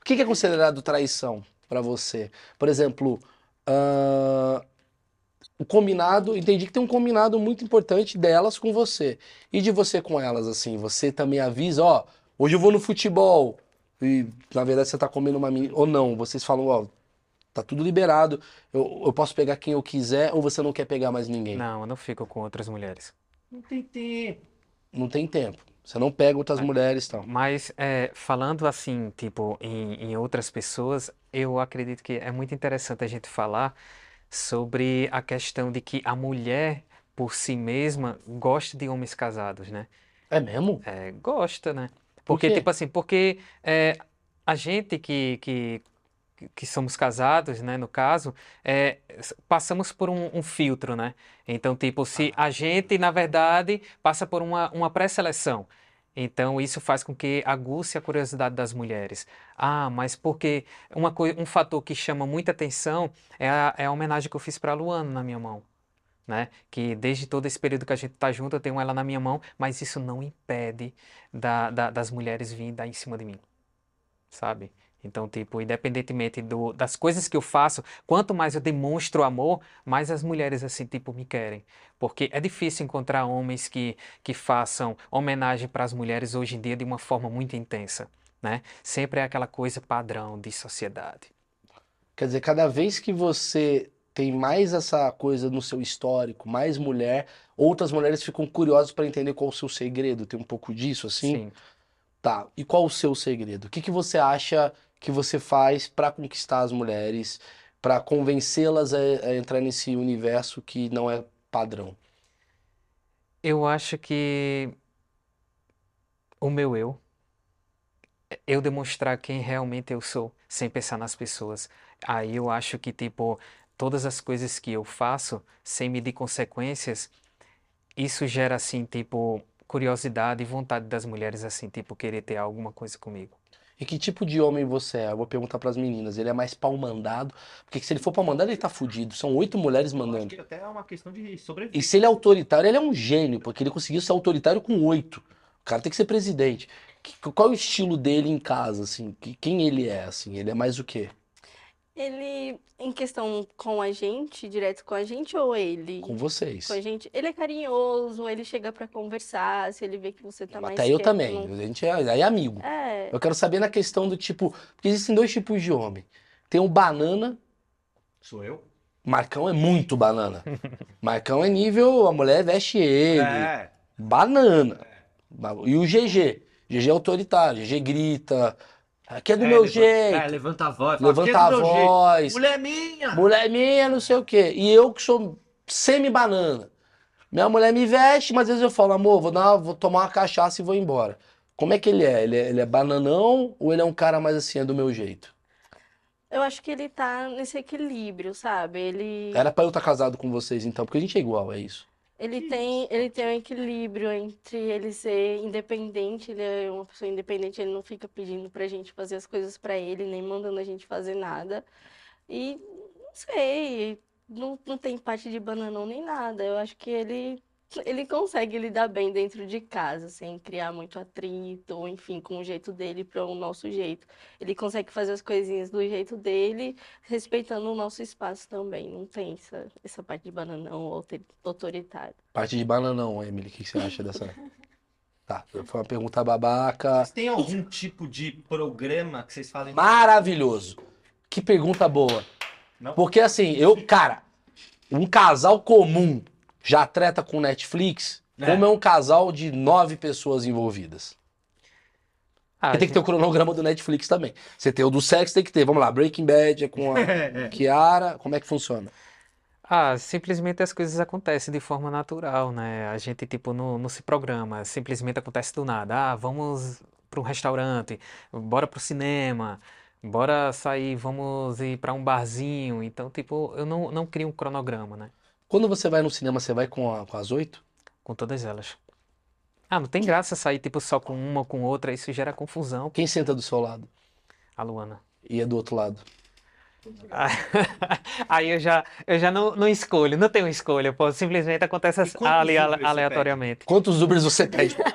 O que é considerado traição pra você? Por exemplo, ah, o combinado, entendi que tem um combinado muito importante delas com você. E de você com elas, assim, você também avisa, ó, hoje eu vou no futebol. E na verdade você tá comendo uma menina. Ou não, vocês falam, ó, tá tudo liberado, eu, eu posso pegar quem eu quiser, ou você não quer pegar mais ninguém? Não, eu não fico com outras mulheres. Não tem tempo. Não tem tempo. Você não pega outras mulheres e tal. Mas é, falando assim, tipo, em, em outras pessoas, eu acredito que é muito interessante a gente falar sobre a questão de que a mulher, por si mesma, gosta de homens casados, né? É mesmo? É, gosta, né? Por Porque, tipo assim, porque é, a gente que, que, que somos casados, né, no caso, é, passamos por um, um filtro, né? Então, tipo, se a gente, na verdade, passa por uma, uma pré-seleção. Então, isso faz com que aguce a curiosidade das mulheres. Ah, mas porque uma um fator que chama muita atenção é a, é a homenagem que eu fiz para a Luana na minha mão. Né? Que desde todo esse período que a gente tá junto, eu tenho ela na minha mão, mas isso não impede da, da- das mulheres virem dar em cima de mim, sabe? Então, tipo, independentemente do, das coisas que eu faço, quanto mais eu demonstro amor, mais as mulheres, assim, tipo, me querem. Porque é difícil encontrar homens que, que façam homenagem para as mulheres hoje em dia de uma forma muito intensa, né? Sempre é aquela coisa padrão de sociedade. Quer dizer, cada vez que você tem mais essa coisa no seu histórico, mais mulher, outras mulheres ficam curiosas para entender qual o seu segredo. Tem um pouco disso, assim? Sim. Tá. E qual o seu segredo? O que, que você acha que você faz para conquistar as mulheres, para convencê-las a, a entrar nesse universo que não é padrão? Eu acho que o meu eu, eu demonstrar quem realmente eu sou, sem pensar nas pessoas. Aí eu acho que, tipo, todas as coisas que eu faço, sem medir consequências, isso gera, assim, tipo, curiosidade e vontade das mulheres, assim, tipo, querer ter alguma coisa comigo. E que tipo de homem você é? Eu vou perguntar pras meninas. Ele é mais pau mandado? Porque se ele for pau mandado, ele tá fudido. São oito mulheres Eu acho mandando. que até é uma questão de E sobrevivência. se ele é autoritário, ele é um gênio, porque ele conseguiu ser autoritário com oito. O cara tem que ser presidente. Qual é o estilo dele em casa, assim? Que- Quem ele é, assim? Ele é mais o quê? Ele, em questão com a gente, direto com a gente ou ele? Com vocês. Com a gente, ele é carinhoso, ele chega pra conversar, se ele vê que você tá mais Até eu quieto, também. não- A gente é, aí é amigo. É, Eu quero saber na questão do tipo. Porque existem dois tipos de homem. Tem o banana. Sou eu? Marcão é muito banana. Marcão é nível. A mulher veste ele. É. Banana. E o GG. GG é autoritário. GG grita. Aqui é do É, meu levanta- jeito. É, levanta a voz. fala, Levanta "Que é a meu jeito?" voz. Mulher minha! Mulher minha, não sei o quê. E eu que sou semi-banana. Minha mulher me veste, mas às vezes eu falo, amor, vou, dar uma- vou tomar uma cachaça e vou embora. Como é que ele é? Ele é, ele é bananão ou ele é um cara mais assim, é do meu jeito? eu acho que ele tá nesse equilíbrio, sabe? Ele, Era pra eu estar casado com vocês então, porque a gente é igual, é isso. Ele tem, ele tem um equilíbrio entre ele ser independente, ele é uma pessoa independente, ele não fica pedindo pra gente fazer as coisas pra ele, nem mandando a gente fazer nada. E não sei, não, não tem parte de bananão nem nada. Eu acho que ele ele consegue lidar bem dentro de casa, sem criar muito atrito, ou enfim, com o jeito dele para o nosso jeito. Ele consegue fazer as coisinhas do jeito dele, respeitando o nosso espaço também. Não tem essa, essa parte de bananão autoritário. Parte de bananão, Emily, o que você acha dessa? Tá, foi uma pergunta babaca. Vocês têm algum tipo de programa que vocês fazem? Maravilhoso. Que pergunta boa. Não? Porque assim, eu, cara, um casal comum já treta com Netflix, É. como é um casal de nove pessoas envolvidas. Ah, Porque tem que ter o cronograma do Netflix também. Você tem o do sexo, tem que ter. Vamos lá, Breaking Bad é com a É, Kiara. Como é que funciona? Ah, simplesmente as coisas acontecem de forma natural, né? A gente, tipo, não, não se programa, simplesmente acontece do nada. Ah, vamos para um restaurante, bora pro cinema, bora sair, vamos ir para um barzinho. Então, tipo, eu não, não crio um cronograma, né? Quando você vai no cinema, você vai com, a- com as oito? Com todas elas. Ah, não tem graça sair, tipo, só com uma ou com outra, isso gera confusão. Quem senta do seu lado? A Luana. E é do outro lado? Aí eu já, eu já não, não escolho, não tenho escolha, pô, simplesmente acontece aleatoriamente. Quantos Ubers você pede?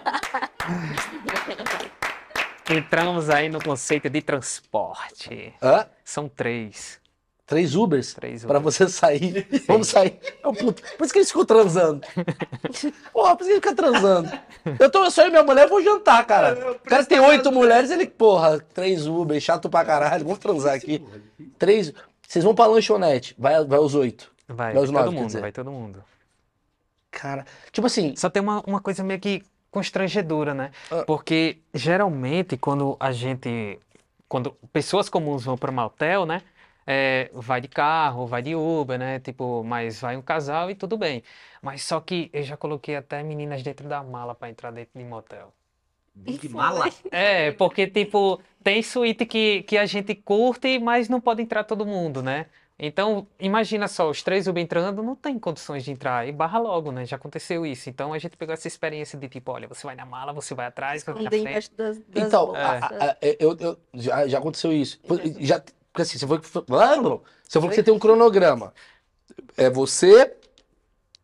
Entramos aí no conceito de transporte. Hã? São três. Três Ubers? Três Pra Ubers. você sair. Vamos sair. É um puto. Por isso que eles ficam transando. Porra, por isso que eles ficam transando. Eu tô só eu e minha mulher, vou jantar, cara. O cara tem oito mulheres, ele, porra, três Uber, chato pra caralho, vamos transar aqui. Três. Vocês vão pra lanchonete, vai, vai os oito. Vai, Vai os nove, todo mundo, vai todo mundo. Cara, tipo assim, Só tem uma, uma coisa meio que constrangedora, né? Ah. Porque geralmente quando a gente, quando pessoas comuns vão para motel, né? É, vai de carro, vai de Uber, né? Tipo, mas vai um casal e tudo bem. Mas só que eu já coloquei até meninas dentro da mala para entrar dentro de motel. Big mala? É, porque, tipo, tem suíte que, que a gente curte, mas não pode entrar todo mundo, né? Então, imagina só, os três Uber entrando, não tem condições de entrar, e barra logo, né? Já aconteceu isso. Então, a gente pegou essa experiência de, tipo, olha, você vai na mala, você vai atrás, você vai na frente. das, das então, a- a- eu, eu- já, já aconteceu isso. Já, porque assim, você foi, você falou que você tem um cronograma. É você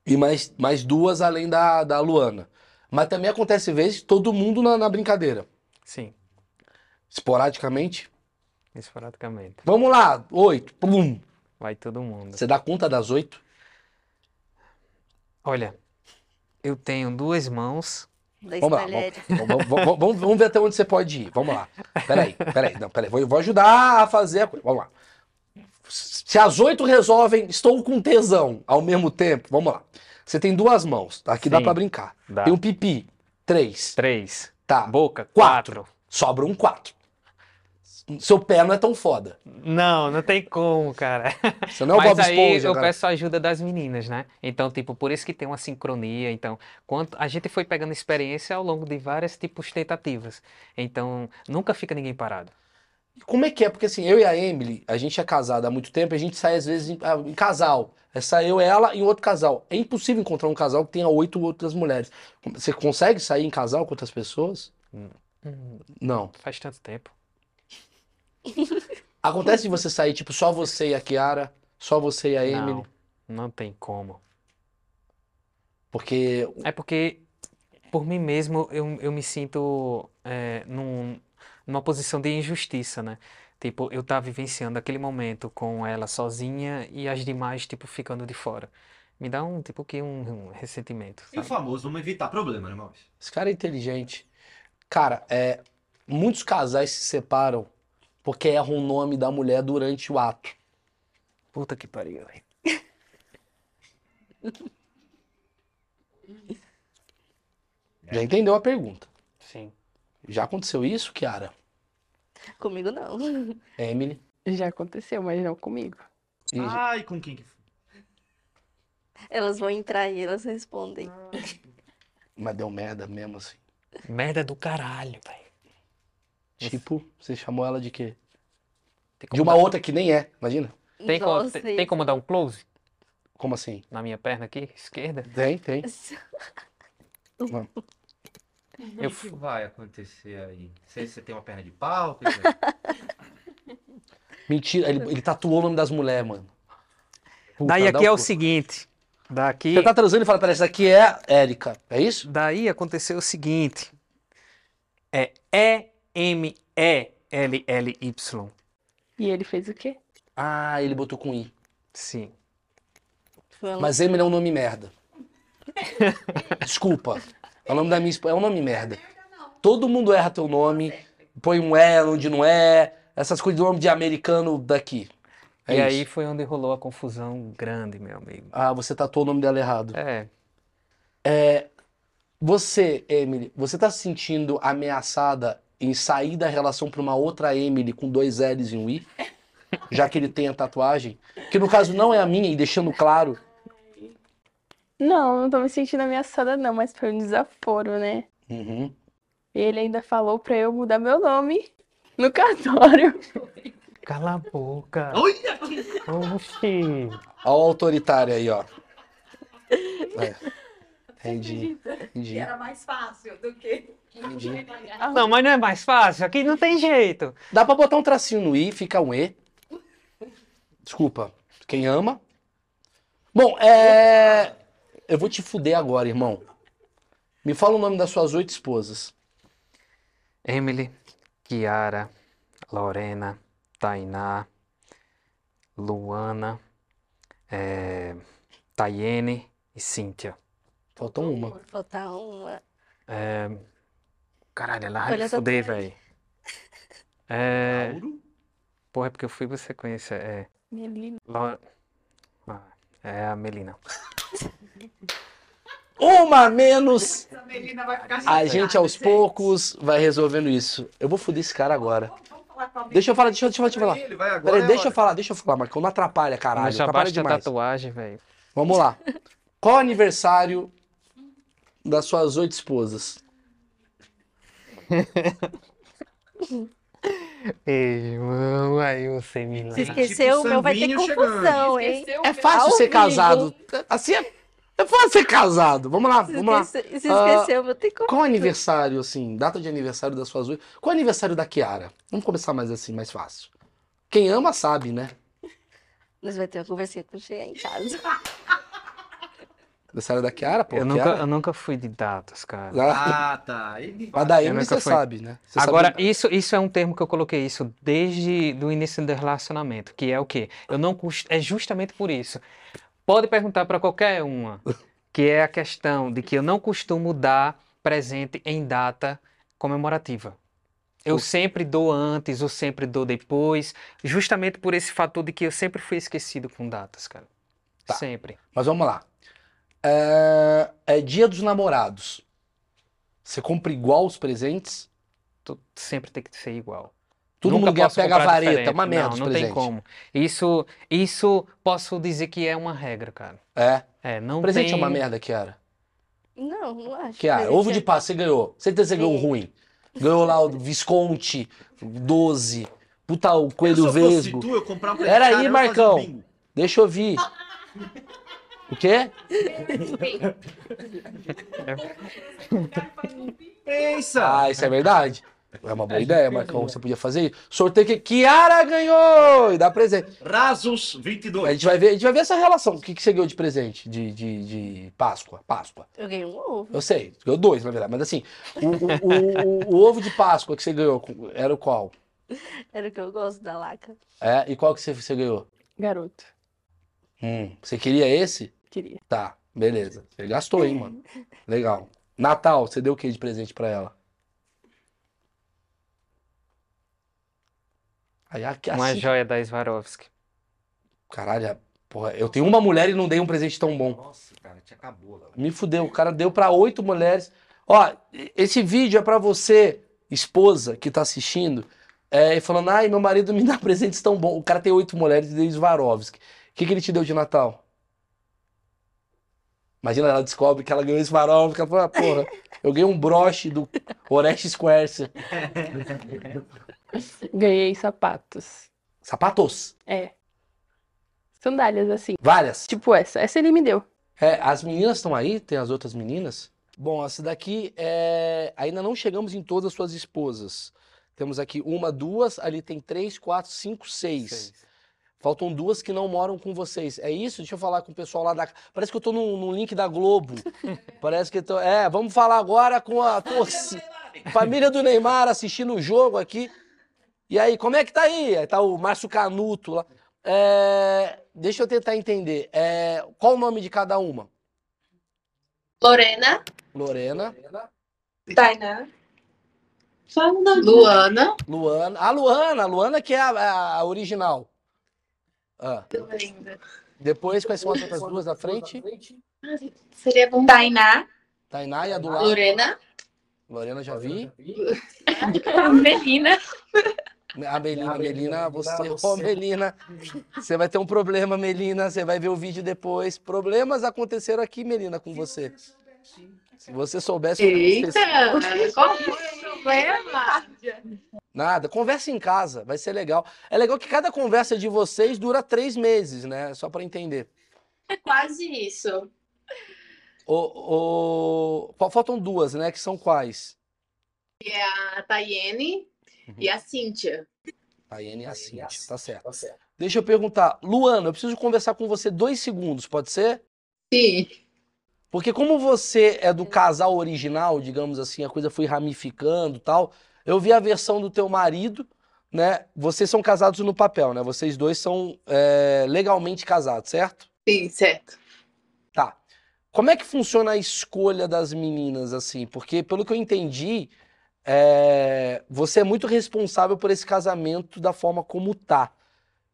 e mais, mais duas além da, da Luana. Mas também acontece vezes todo mundo na, na brincadeira. Sim, Esporadicamente. esporadicamente. Vamos lá, oito. Pum. Vai todo mundo. Você dá conta das oito? Olha, eu tenho duas mãos. Vamos lá, Estalhete. Vamos, vamos- vamos- vamos ver até onde você pode ir. Vamos lá. Peraí, peraí. Não, peraí. Vou, vou ajudar a fazer a coisa. Vamos lá. Se as oito resolvem, estou com tesão ao mesmo tempo, vamos lá. Você tem duas mãos, tá? aqui dá Sim. pra brincar. Dá. Tem um pipi, três. Três. Tá, Boca, Quatro. quatro. sobra um quatro. Seu pé não é tão foda. Não, não tem como, cara. Você não é o Mas Bob aí Esponja, eu cara. peço a ajuda das meninas, né? Então, tipo, por isso que tem uma sincronia. Então, quanto a gente foi pegando experiência ao longo de várias tipos tentativas. Então, nunca fica ninguém parado. Como é que é? Porque assim, eu e a Emily, a gente é casado há muito tempo, a gente sai às vezes em, ah, em casal. É só eu, ela e outro casal. É impossível encontrar um casal que tenha oito outras mulheres. Você consegue sair em casal com outras pessoas? Hum, Não. faz tanto tempo. Acontece de você sair, tipo, só você e a Kiara, só você e a Emily. Não, não tem como. Porque É porque, por mim mesmo, eu, eu me sinto é, num- numa posição de injustiça, né? Tipo, eu tá vivenciando aquele momento com ela sozinha e as demais, tipo, ficando de fora. Me dá um, tipo, que um, um ressentimento, E o sabe? famoso, vamos evitar problema, né, Maurício? esse cara é inteligente. Cara, é, muitos casais se separam porque erram o nome da mulher durante o ato. Puta que pariu, velho. Já entendeu a pergunta? Sim. Já aconteceu isso, Kiara? Comigo não. Emily? Já aconteceu, mas não comigo. E- Ai, com quem que foi? Elas vão entrar e elas respondem. Mas deu merda mesmo assim. Merda do caralho, velho. Tipo, você chamou ela de quê? Tem De como uma dar- outra que nem é, imagina. Tem, co- Nossa, tem, tem como dar um close Como assim? na minha perna aqui, esquerda? Tem, tem. O Eu que, que vai acontecer aí? Você, você tem uma perna de pau? O que que é? Mentira, ele, ele tatuou o nome das mulheres, mano. Puta, Daí aqui é um o cu. seguinte. Daqui, Você tá transando e fala, peraí, essa daqui é Érica. É isso? daí aconteceu o seguinte. É E-M-E-L-L-Y. E ele fez o quê? Ah, ele botou com I. Sim. Uma Mas Emily é um nome merda. Desculpa. É o nome da minha esposa. É um nome merda. Todo mundo erra teu nome, põe um E onde não é, essas coisas de nome de americano daqui. É e isso. aí foi onde rolou a confusão grande, meu amigo. Ah, você tatuou o nome dela errado. É, Você, Emily, você tá se sentindo ameaçada em sair da relação pra uma outra Emily com dois L's e um I? Já que ele tem a tatuagem? Que no caso não é a minha, e deixando claro. Não, não tô me sentindo ameaçada, não, mas foi um desaforo, né? Uhum. Ele ainda falou pra eu mudar meu nome no cartório. cala a boca. Olha que... Oxi. Olha o autoritário aí, ó. É. Entendi. Entendi. Era mais fácil do que. Entendi. Não, mas não é mais fácil? Aqui não tem jeito. Dá pra botar um tracinho no I, fica um E. Desculpa. Quem ama. Bom, é. Eu vou te fuder agora, irmão. Me fala o nome das suas oito esposas. Emily, Kiara, Lorena, Tainá, Luana, é, Tayene e Cíntia. Faltam uma. Botar uma. É, caralho, ela Olha tatuagem. velho. É, Mauro? porra, é porque eu fui você conhecer. É, Melina. Lo- ah, é a Melina. Uma a menos. Essa menina vai ficar A gente aos gente. poucos vai resolvendo isso. Eu vou fuder esse cara agora. A Deixa eu falar, deixa eu, deixa eu, deixa eu falar. Ele vai agora. Peraí, é deixa eu falar, deixa eu falar, Marcão. Não atrapalha, caralho. Já Atrapalha a demais. tatuagem, velho. Vamos lá. Qual aniversário das suas oito esposas? Irmão, aí você me Se lembra. esqueceu, o meu vai ter confusão, hein? Esqueceu É o fácil ser vivo. casado. Assim é, é fácil ser casado. Vamos lá, Se vamos lá. Se Ah, esqueceu, o meu tem confusão. Qual o aniversário, assim, data de aniversário das suas oito? Qual o aniversário da Kiara? Vamos começar mais assim, mais fácil. Quem ama sabe, né? Nós vamos ter uma conversinha quando chegar em casa. Aniversário da Kiara, pô. Eu nunca, Kiara. eu nunca fui de datas, cara. Ah, tá. Ele Mas da Eu Emily nunca você fui. sabe, né? Você Agora, sabe... isso, isso é um termo que eu coloquei isso desde do início do relacionamento, que é o quê? Eu não cust... É justamente por isso. Pode perguntar para qualquer uma, que é a questão de que eu não costumo dar presente em data comemorativa. Eu sempre dou antes ou sempre dou depois, justamente por esse fator de que eu sempre fui esquecido com datas, cara. Tá. Sempre. Mas vamos lá. É, é dia dos namorados. Você compra igual os presentes? Tu- Sempre tem que ser igual. Todo Nunca mundo ganha pega a vareta, diferente. uma merda Não, não tem como. Isso, isso posso dizer que é uma regra, cara. É. É, não presente tem... é uma merda, Kiara. Não, não acho. Kiara, presente ovo de é- Páscoa, você ganhou. Certeza você ganhou ruim. Ganhou lá o Visconti, 12. Puta, o Coelho eu Vesgo. tu, eu um Pera aí, Marcão. Deixa eu vir. O quê? Pensa! Ah, isso é verdade. É uma boa ideia, Marcão. Você podia fazer isso. Sorteio que Kiara ganhou! E dá presente. Rasos A 22. gente vai ver, a gente vai ver essa relação. O que, que você ganhou de presente? De, de, de Páscoa. Páscoa. Eu ganhei um ovo. Eu sei, ganhou dois, na verdade. Mas assim, o, o, o- o ovo de Páscoa que você ganhou era o qual? Era o que eu gosto da laca. É? E qual que você, você ganhou? Garoto, Hum, você queria esse? Queria. Tá, beleza. Você gastou, hein, mano? Legal. Natal, você deu o que de presente pra ela? Aí, aqui, Uma assim, joia da Swarovski. caralho, porra, eu tenho uma mulher e não dei um presente tão bom. Nossa, cara, te acabou. Me fudeu, o cara deu pra oito mulheres. Ó, esse vídeo é pra você, esposa, que tá assistindo, é, e falando, ai, meu marido me dá presentes tão bons. O cara tem oito mulheres e deu Swarovski. O que, que ele te deu de Natal? Imagina, ela descobre que ela ganhou Swarovski, ela fala, ah, porra, eu ganhei um broche do Orestes Quercia. Ganhei sapatos. Sapatos, É. Sandálias assim. várias. Tipo essa. Essa ele me deu. É, as meninas estão aí? Tem as outras meninas? Bom, essa daqui é. Ainda não chegamos em todas as suas esposas. Temos aqui uma, duas, ali tem três, quatro, cinco, seis. Faltam duas que não moram com vocês. É isso? Deixa eu falar com o pessoal lá da. Parece que eu tô num, num link da Globo. Parece que eu tô. É, vamos falar agora com a torcida. Família do Neymar assistindo o jogo aqui. E aí, como é que tá aí? Aí Tá o Márcio Canuto lá. É, Deixa eu tentar entender. É, Qual o nome de cada uma? Lorena, Lorena, Tainá. Luana, Luana. A Luana, a Luana que é a, a- a original. Ah, Depois, quais são as outras duas da frente? seria bom. Tainá. Tainá e a do lado. Lorena, Lorena já vi. Melina, A Melina, Melina, você, ô Melina, você vai ter um problema, Melina, você vai ver o vídeo depois. Problemas aconteceram aqui, Melina, com você. Se você soubesse... Eita, qual foi o problema? Nada, conversa em casa, vai ser legal. É legal que cada conversa de vocês dura três meses, né? Só pra entender. É quase isso. O, o... fa- Faltam duas, né? Que são quais? A Tayene e a Cíntia. A Iene e a Cintia, tá certo. Deixa eu perguntar, Luana, eu preciso conversar com você dois segundos, pode ser? Sim. Porque como você é do casal original, digamos assim, a coisa foi ramificando e tal, eu vi a versão do teu marido, né? Vocês são casados no papel, né? Vocês dois são é, legalmente casados, certo? Sim, certo. Tá. Como é que funciona a escolha das meninas, assim? Porque, pelo que eu entendi, é, você é muito responsável por esse casamento da forma como tá.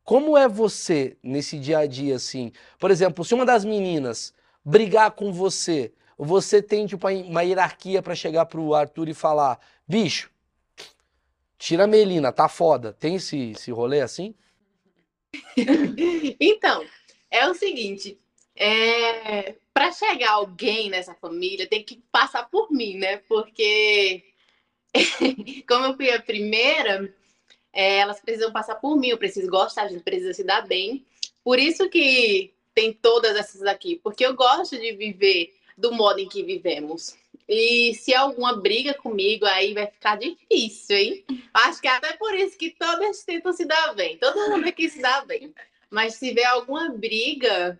Como é você nesse dia a dia, assim? Por exemplo, se uma das meninas brigar com você, você tem, tipo, uma hierarquia pra chegar pro Arthur e falar, bicho, tira a Melina, tá foda. Tem esse, esse rolê assim? Então, é o seguinte, é... para chegar alguém nessa família tem que passar por mim, né? Porque como eu fui a primeira, é, elas precisam passar por mim, eu preciso gostar, a gente precisa se dar bem. Por isso que tem todas essas aqui, porque eu gosto de viver do modo em que vivemos. E se alguma briga comigo, aí vai ficar difícil, hein? Acho que é até por isso que todas tentam se dar bem. Todo mundo aqui se dá bem. Mas se tiver alguma briga,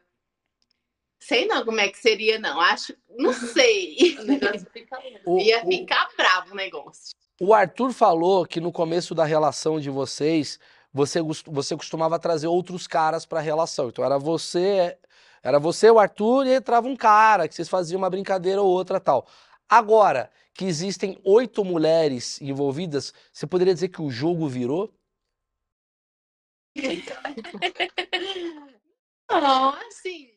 sei não como é que seria, não. Acho, não sei. O- Ia o- ficar bravo o negócio. O Arthur falou que no começo da relação de vocês, você, você costumava trazer outros caras pra relação. Então era você, era você, o Arthur, e entrava um cara, que vocês faziam uma brincadeira ou outra tal. Agora que existem oito mulheres envolvidas, você poderia dizer que o jogo virou? Não, assim,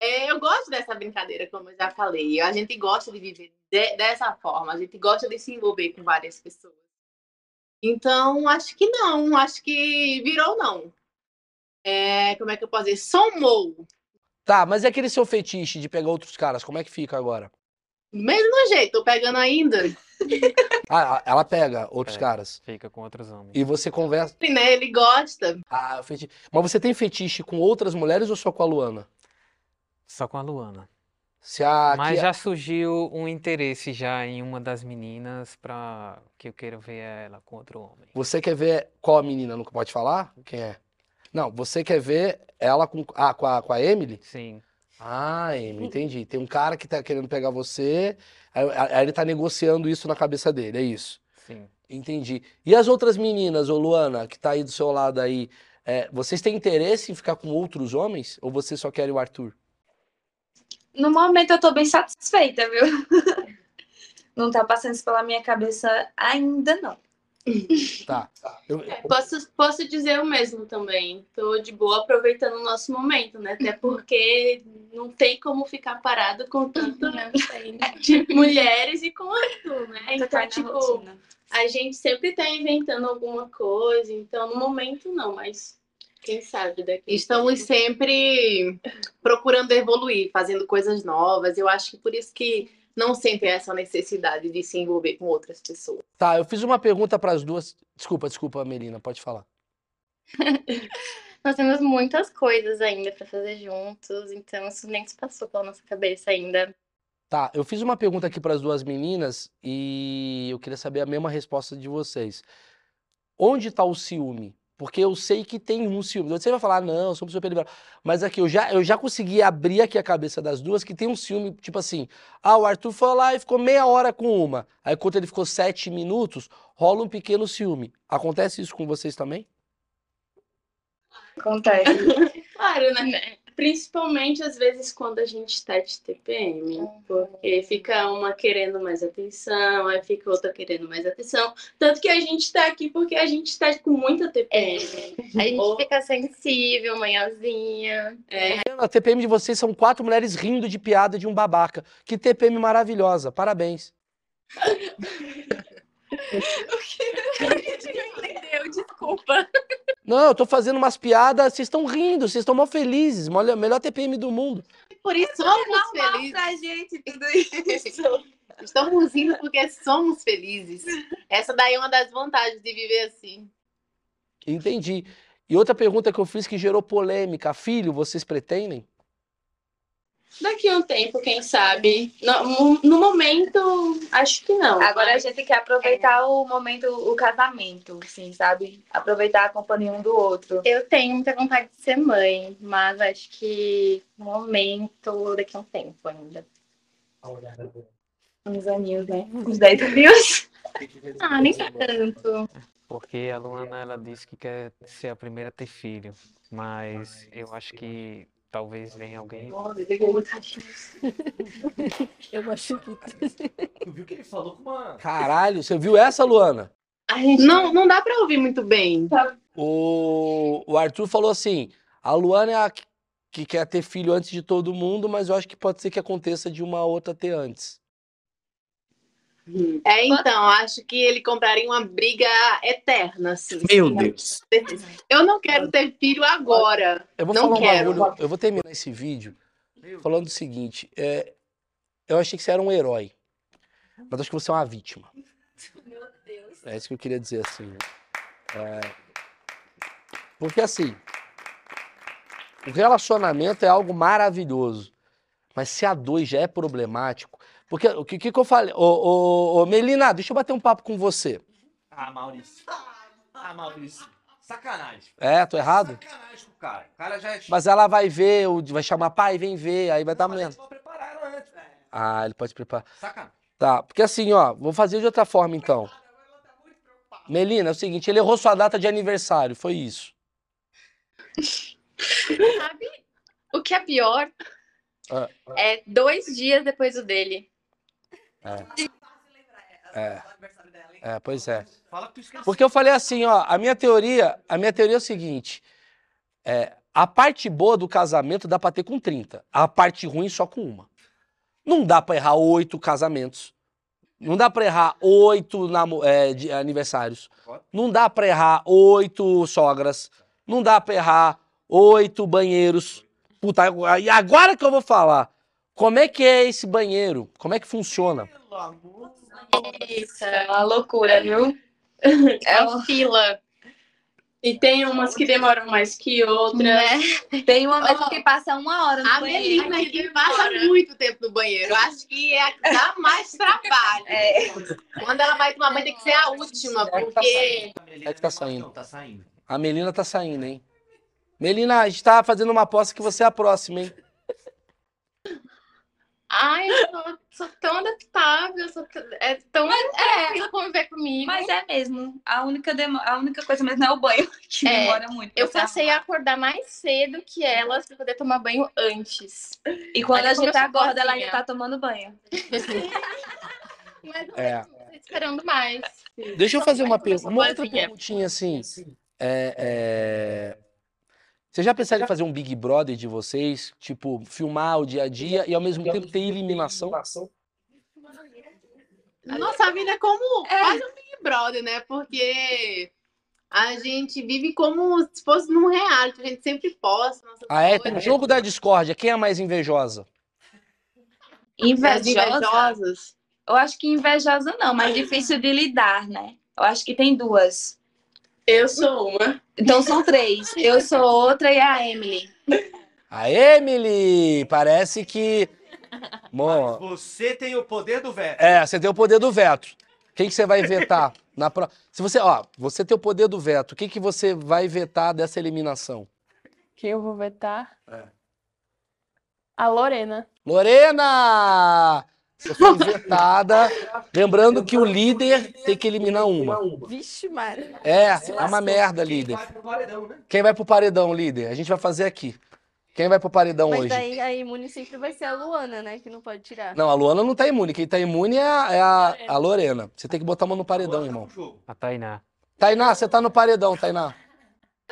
é, eu gosto dessa brincadeira, como eu já falei. A gente gosta de viver de- dessa forma, a gente gosta de se envolver com várias pessoas. Então, acho que não, acho que virou não. É, como é que eu posso dizer? Somou. Tá, mas e aquele seu fetiche de pegar outros caras, como é que fica agora? Mesmo jeito, tô pegando ainda. Ah, ela pega outros É. caras. Fica com outros homens. E você conversa. Né? Ele gosta. Ah, fetiche. Mas você tem fetiche com outras mulheres ou só com a Luana? Só com a Luana. Se a, Mas que- já surgiu um interesse já em uma das meninas pra que eu queira ver ela com outro homem. Você quer ver qual a menina? Nunca pode falar? Quem é? Não, você quer ver ela com, ah, com, a, com a Emily? Sim. Ah, Emily, entendi. Tem um cara que tá querendo pegar você, aí, aí ele tá negociando isso na cabeça dele, é isso. Sim. Entendi. E as outras meninas, ô Luana, que tá aí do seu lado aí, é, vocês têm interesse em ficar com outros homens? Ou vocês só querem o Arthur? No momento eu tô bem satisfeita, viu? Não tá passando isso pela minha cabeça ainda, não. Tá. Eu- É, posso, posso dizer o mesmo também. Tô de boa aproveitando o nosso momento, né? Até porque não tem como ficar parado com tanto de mulheres e com o Arthur, né? Tá Então, tipo, rotina. a gente sempre tá inventando alguma coisa. Então, no momento, não, mas quem sabe daqui. Estamos sempre procurando evoluir, fazendo coisas novas. Eu acho que por isso que não sentem essa necessidade de se envolver com outras pessoas. Tá, eu fiz uma pergunta para as duas. Desculpa, desculpa, Melina, pode falar. Nós temos muitas coisas ainda pra fazer juntos, então isso nem se passou pela nossa cabeça ainda. Tá, eu fiz uma pergunta aqui para as duas meninas e eu queria saber a mesma resposta de vocês. Onde está o ciúme? Porque eu sei que tem um ciúme. Você vai falar, não, eu sou super liberal. Mas aqui, eu já, eu já consegui abrir aqui a cabeça das duas que tem um ciúme, tipo assim, ah, o Arthur foi lá e ficou meia hora com uma. Aí quando ele ficou sete minutos, rola um pequeno ciúme. Acontece isso com vocês também? Acontece. Claro, né? Principalmente às vezes quando a gente tá de TPM, porque fica uma querendo mais atenção, aí fica outra querendo mais atenção. Tanto que a gente tá aqui porque a gente tá com muita TPM. A gente Ou- fica sensível, manhãzinha. É, A TPM de vocês são quatro mulheres rindo de piada de um babaca. Que TPM maravilhosa. Parabéns. Desculpa. Não, eu tô fazendo umas piadas, vocês estão rindo, vocês estão mó felizes. Olha, melhor TPM do mundo. por isso somos felizes. pra gente tudo isso. Estamos rindo porque somos felizes. Essa daí é uma das vantagens de viver assim. Entendi. E outra pergunta que eu fiz que gerou polêmica. Filho, vocês pretendem? Daqui a um tempo, quem sabe? No, no momento, acho que não. Agora a mas- gente quer aproveitar o momento, o casamento, assim, sabe? Aproveitar a companhia um do outro. Eu tenho muita vontade de ser mãe, mas acho que no momento, daqui a um tempo ainda. Uns aninhos, né? Uns 10 aninhos. Ah, nem tanto. Porque a Luana, ela disse que quer ser a primeira a ter filho. Mas eu acho que talvez venha alguém. Eu acho que. Tu viu que ele falou com uma. Caralho, você viu essa, Luana? A gente não, não dá pra ouvir muito bem. O, o Arthur falou assim: a Luana é a que- que quer ter filho antes de todo mundo, mas eu acho que pode ser que aconteça de uma outra ter antes. É, então, acho que ele compraria uma briga eterna, assim. Meu Deus. Eu não quero ter filho agora. Eu vou Não falar um quero. bagulho, eu vou terminar esse vídeo falando o seguinte: é, eu achei que você era um herói, mas acho que você é uma vítima. Meu Deus. É isso que eu queria dizer assim. né? É, porque assim, o relacionamento é algo maravilhoso, mas se a dois já é problemático, porque o que, que que eu falei? Ô, ô, ô, Melina, deixa eu bater um papo com você. Ah, Maurício. Ah, Maurício. Sacanagem. É, tô errado? Sacanagem com o cara. O cara já é. Mas ela vai ver, vai chamar pai, vem ver, aí vai dar Mas menos. preparar ela antes, velho. Ah, ele pode preparar. Sacanagem. Tá, porque assim, ó, vou fazer de outra forma então. Melina, é o seguinte, ele errou sua data de aniversário, foi isso. Sabe o que é pior? Ah. É dois dias depois do dele. É. É, pois é. Fala que tu esqueceu. Porque eu falei assim, ó, a minha teoria, a minha teoria é o seguinte, é, a parte boa do casamento dá pra ter com 30, a parte ruim só com uma. Não dá pra errar oito casamentos. Não dá pra errar oito é, de aniversários. Não dá pra errar oito sogras. Não dá pra errar oito banheiros. Puta, e agora que eu vou falar, como é que é esse banheiro? Como é que funciona? Pelo amor Isso. É uma loucura, viu? É uma fila. E tem umas que demoram mais que outras. Né? Tem uma mesmo que passa uma hora no A banheiro. Melina que passa muito tempo no banheiro. Eu acho que é a que dá mais trabalho. É. Quando ela vai tomar banho, tem que ser a última, porque. É que tá saindo. Tá saindo. A Melina tá saindo, hein? Melina, a gente tá fazendo uma aposta que você é a próxima, hein? Ai, eu sou, sou tão adaptável, sou t- é tão tranquila conviver comigo. Mas é mesmo. A única, demo... a única coisa mesmo é o banho, que É, demora muito. Eu se passei a acordar mais cedo que elas pra poder tomar banho antes. E quando a gente acorda, ela ainda tá tomando banho. Mas eu É. tô esperando mais. Deixa eu fazer uma, uma outra perguntinha assim. É, é... Vocês já pensaram em fazer um Big Brother de vocês? Tipo, filmar o dia a dia e ao mesmo tempo ter eliminação? A nossa vida é como quase um Big Brother, né? Porque a gente vive como se fosse num reality. A gente sempre posta. Nossa Ah, é? Tem coisa. jogo da discórdia. Quem é a mais invejosa? Invejosa? invejosas. Eu acho que invejosa não, mas difícil de lidar, né? Eu acho que tem duas. Eu sou uma. Então são três. Eu sou outra e a Emily. A Emily! Parece que. Bom, Você tem o poder do veto. é, você tem o poder do veto. Quem que você vai vetar? Na pro... Se você, ó, você tem o poder do veto, o que, que você vai vetar dessa eliminação? Quem eu vou vetar? É. A Lorena. Lorena! Você foi vetada. Lembrando que o líder tem que eliminar uma. Vixe, Mara. É, é uma merda, líder. Vai pro paredão, né? Quem vai pro paredão, líder? A gente vai fazer aqui. Quem vai pro paredão Mas hoje? daí a imune sempre vai ser a Luana, né? Que não pode tirar. Não, a Luana não tá imune. Quem tá imune é a, é a, a Lorena. Você tem que botar uma no paredão, irmão. Jogo. A Tainá. Tainá, você tá no paredão, Tainá.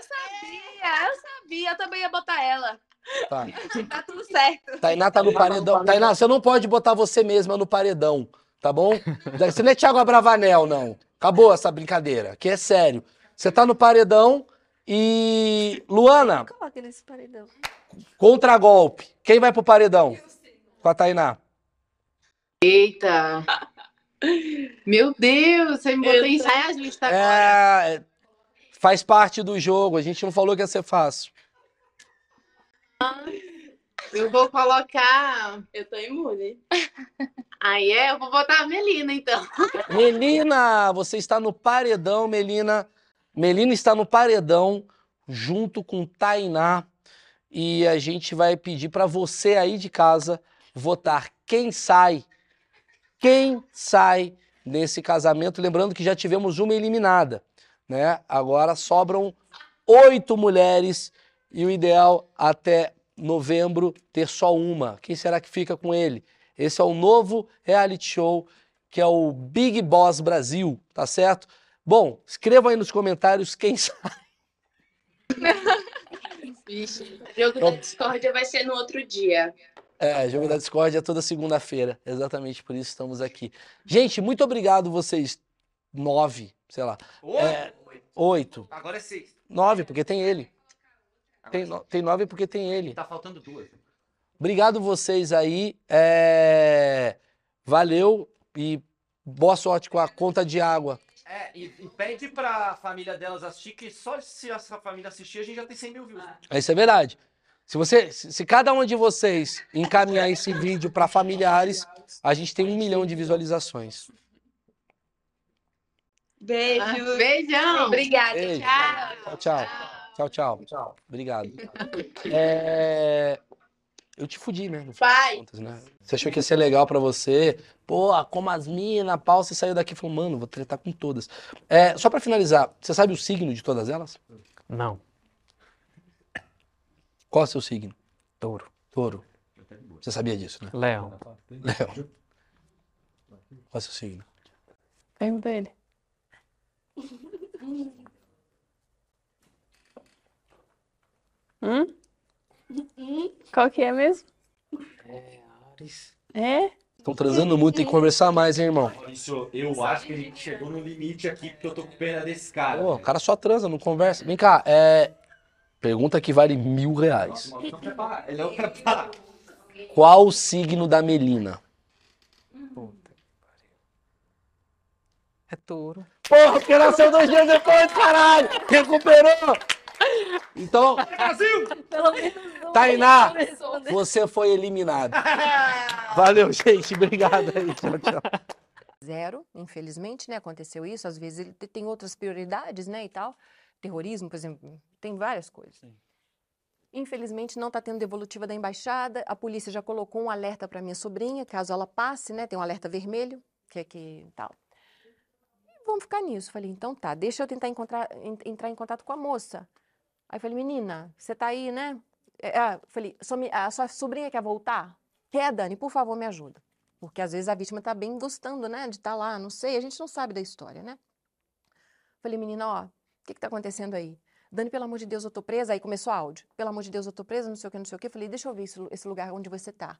Sabia, eu sabia. Eu também ia botar ela. Tá. Tá tudo certo. Tainá tá no paredão. Tainá, você não pode botar você mesma no paredão, tá bom? Você não é Thiago Abravanel, não. Acabou essa brincadeira, que é sério. Você tá no paredão e. Luana, Coloca nesse paredão. contra-golpe. Quem vai pro paredão? Com a Tainá. Eita! Meu Deus, você me botou em saia justa agora. É, faz parte do jogo. A gente não falou que ia ser fácil. Eu vou colocar. Eu tô imune. Aí é, eu vou botar a Melina, então. Melina, você está no paredão, Melina. Melina está no paredão junto com Tainá. E a gente vai pedir para você aí de casa votar quem sai. Quem sai nesse casamento. Lembrando que já tivemos uma eliminada, né? Agora sobram oito mulheres e o ideal até novembro ter só uma. Quem será que fica com ele? Esse é o novo reality show que é o Big Boss Brasil, tá certo? Bom, escrevam aí nos comentários quem sabe. Vixe. Jogo da discórdia vai ser no outro dia. É, jogo da Discord é toda segunda-feira. Exatamente por isso estamos aqui. Gente, muito obrigado vocês. Nove, sei lá. Oito. É, oito. Agora é seis. Nove, porque tem ele. Tem, é no- tem nove porque tem ele. Tá faltando duas. Obrigado vocês aí. é, Valeu e boa sorte com a conta de água. É, e, e pede pra família delas assistir, que só se essa família assistir, a gente já tem 100 mil views. Isso é verdade. Se você, se cada um de vocês encaminhar esse vídeo para familiares, a gente tem um milhão de visualizações. Beijo. Beijão! Obrigada. Beijo. Tchau. Tchau, tchau. Tchau, tchau. Obrigado. É, Eu te fudi, né? Vai. contas, né? Você achou que ia ser legal pra você? Pô, como as minas, pau, você saiu daqui e falou, mano, vou tretar com todas. É, só pra finalizar, você sabe o signo de todas elas? Não. Qual é o seu signo? Touro. Touro. Você sabia disso, né? Leão. Leão. raciocínio. Pergunta a ele. Hum? Qual que é mesmo? É? Estão transando muito, tem que conversar mais, hein, irmão? Maurício, eu acho que a gente chegou no limite aqui, porque eu tô com pena desse cara. Pô, o cara só transa, não conversa. Vem cá, é. Pergunta que vale mil reais. Ele quer parar. Qual o signo da Melina? É touro. Porra, porque nasceu dois dias depois, caralho! Recuperou! Então, Pelo menos um Tainá, você foi eliminado. Valeu, gente. Obrigado aí. Tchau, tchau. Zero, infelizmente, né? Aconteceu isso. Às vezes ele te- tem outras prioridades, né? E tal. Terrorismo, por exemplo, tem várias coisas. Infelizmente, não está tendo devolutiva da embaixada. A polícia já colocou um alerta para minha sobrinha, caso ela passe, né? Tem um alerta vermelho, que é que tal. E vamos ficar nisso. Falei, então tá, deixa eu tentar encontrar, en- entrar em contato com a moça. Aí falei, menina, você tá aí, né? É, ah, falei, sua me- a sua sobrinha quer voltar? Quer, Dani? Por favor, me ajuda. Porque às vezes a vítima está bem gostando, né, de estar lá, não sei, a gente não sabe da história, né? Falei, menina, ó, o que que tá acontecendo aí? Dani, pelo amor de Deus, eu tô presa. Aí começou áudio. Pelo amor de Deus, eu tô presa, não sei o que, não sei o que. Falei, deixa eu ver esse, esse lugar onde você tá.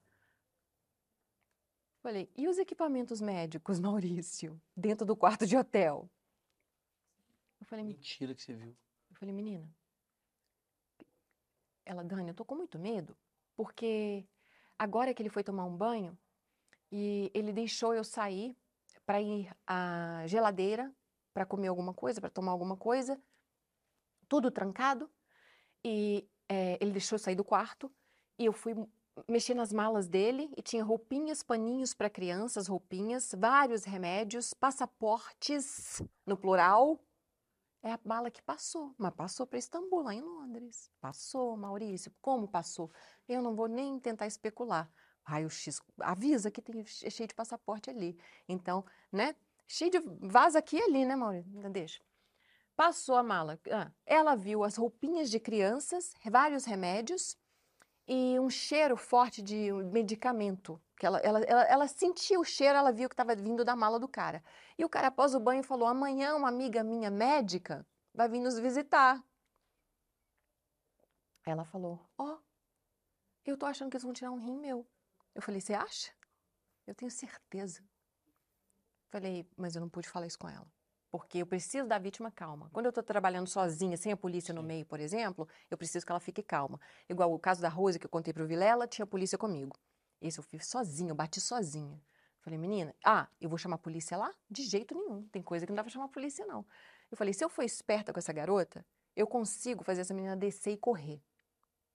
Falei, e os equipamentos médicos, Maurício, dentro do quarto de hotel? Eu falei, Mentira que você viu. eu falei, menina. Ela, Dani, eu tô com muito medo, porque agora que ele foi tomar um banho e ele deixou eu sair para ir à geladeira para comer alguma coisa, para tomar alguma coisa, tudo trancado, e eh, ele deixou eu sair do quarto e eu fui mexer nas malas dele e tinha roupinhas, paninhos para crianças, roupinhas, vários remédios, passaportes, no plural, é a bala que passou, mas passou para Istambul, lá em Londres. Passou, Maurício. Como passou? Eu não vou nem tentar especular. Raio-X avisa que tem é cheio de passaporte ali. Então, né? Cheio de vaza aqui e ali, né, Maurício? Deixa. Passou a mala. Ah, ela viu as roupinhas de crianças, vários remédios e um cheiro forte de medicamento. Que ela, ela, ela, ela sentiu o cheiro, ela viu que estava vindo da mala do cara. E o cara, após o banho, falou: amanhã uma amiga minha médica vai vir nos visitar. Ela falou: Ó, eu tô achando que eles vão tirar um rim meu. Eu falei: Você acha? Eu tenho certeza. Falei: Mas eu não pude falar isso com ela. Porque eu preciso da vítima calma. Quando eu estou trabalhando sozinha, sem a polícia no meio, por exemplo, eu preciso que ela fique calma. Igual o caso da Rose que eu contei para o Vilela, tinha polícia comigo. Esse eu fiz sozinha, eu bati sozinha. Falei, menina, ah, eu vou chamar a polícia lá? De jeito nenhum. Tem coisa que não dá pra chamar a polícia, não. Eu falei, se eu for esperta com essa garota, eu consigo fazer essa menina descer e correr.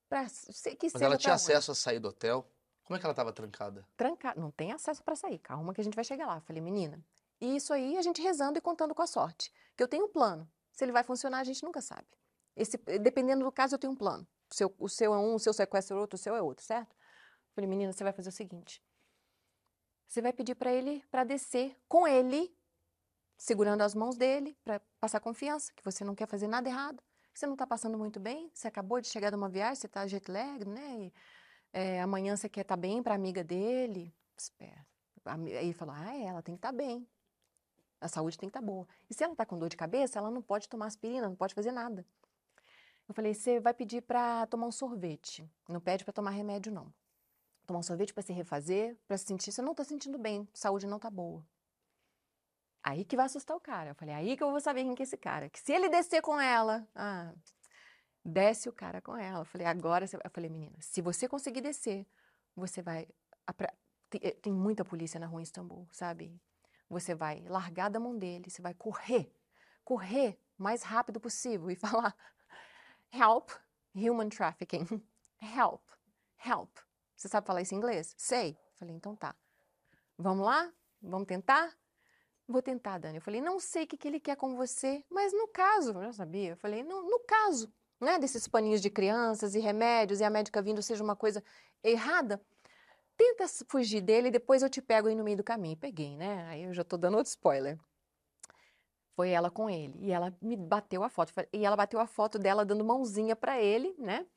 Pra que Mas ela tinha onde. acesso a sair do hotel? Como é que ela tava trancada? Trancar, não tem acesso para sair. Calma que a gente vai chegar lá. Falei, menina, e isso aí a gente rezando e contando com a sorte. Que eu tenho um plano. Se ele vai funcionar, a gente nunca sabe. Esse, dependendo do caso, eu tenho um plano. O seu, o seu é um, o seu sequestro é outro, o seu é outro, certo? Falei, menina, você vai fazer o seguinte. Você vai pedir para ele para descer com ele, segurando as mãos dele, para passar confiança, que você não quer fazer nada errado, que você não está passando muito bem, você acabou de chegar de uma viagem, você está jet lag, né? E, é, amanhã você quer estar bem para amiga dele. Espera. Aí falou: ah, é, ela tem que estar bem. A saúde tem que estar boa. E se ela está com dor de cabeça, ela não pode tomar aspirina, não pode fazer nada. Eu falei: você vai pedir para tomar um sorvete. Não pede para tomar remédio, não. Tomar um sorvete para se refazer, para se sentir. Você não está sentindo bem, saúde não está boa. Aí que vai assustar o cara. Eu falei: aí que eu vou saber quem que é esse cara. Que se ele descer com ela, ah, desce o cara com ela. Eu falei: agora. Você... Eu falei: menina, se você conseguir descer, você vai. eh, tem muita polícia na rua em Istambul, sabe? Você vai largar da mão dele, você vai correr, correr o mais rápido possível e falar: help, human trafficking, help, help. Você sabe falar isso em inglês? Sei. Falei: então tá. Vamos lá? Vamos tentar? Vou tentar, Dani. Eu falei: não sei o que, que ele quer com você, mas no caso, eu já sabia. Eu falei: no, caso, né, desses paninhos de crianças e remédios e a médica vindo seja uma coisa errada, tenta fugir dele e depois eu te pego aí no meio do caminho. Peguei, né? Aí eu já tô dando outro spoiler. Foi ela com ele. E ela me bateu a foto. E ela bateu a foto dela dando mãozinha pra ele, né?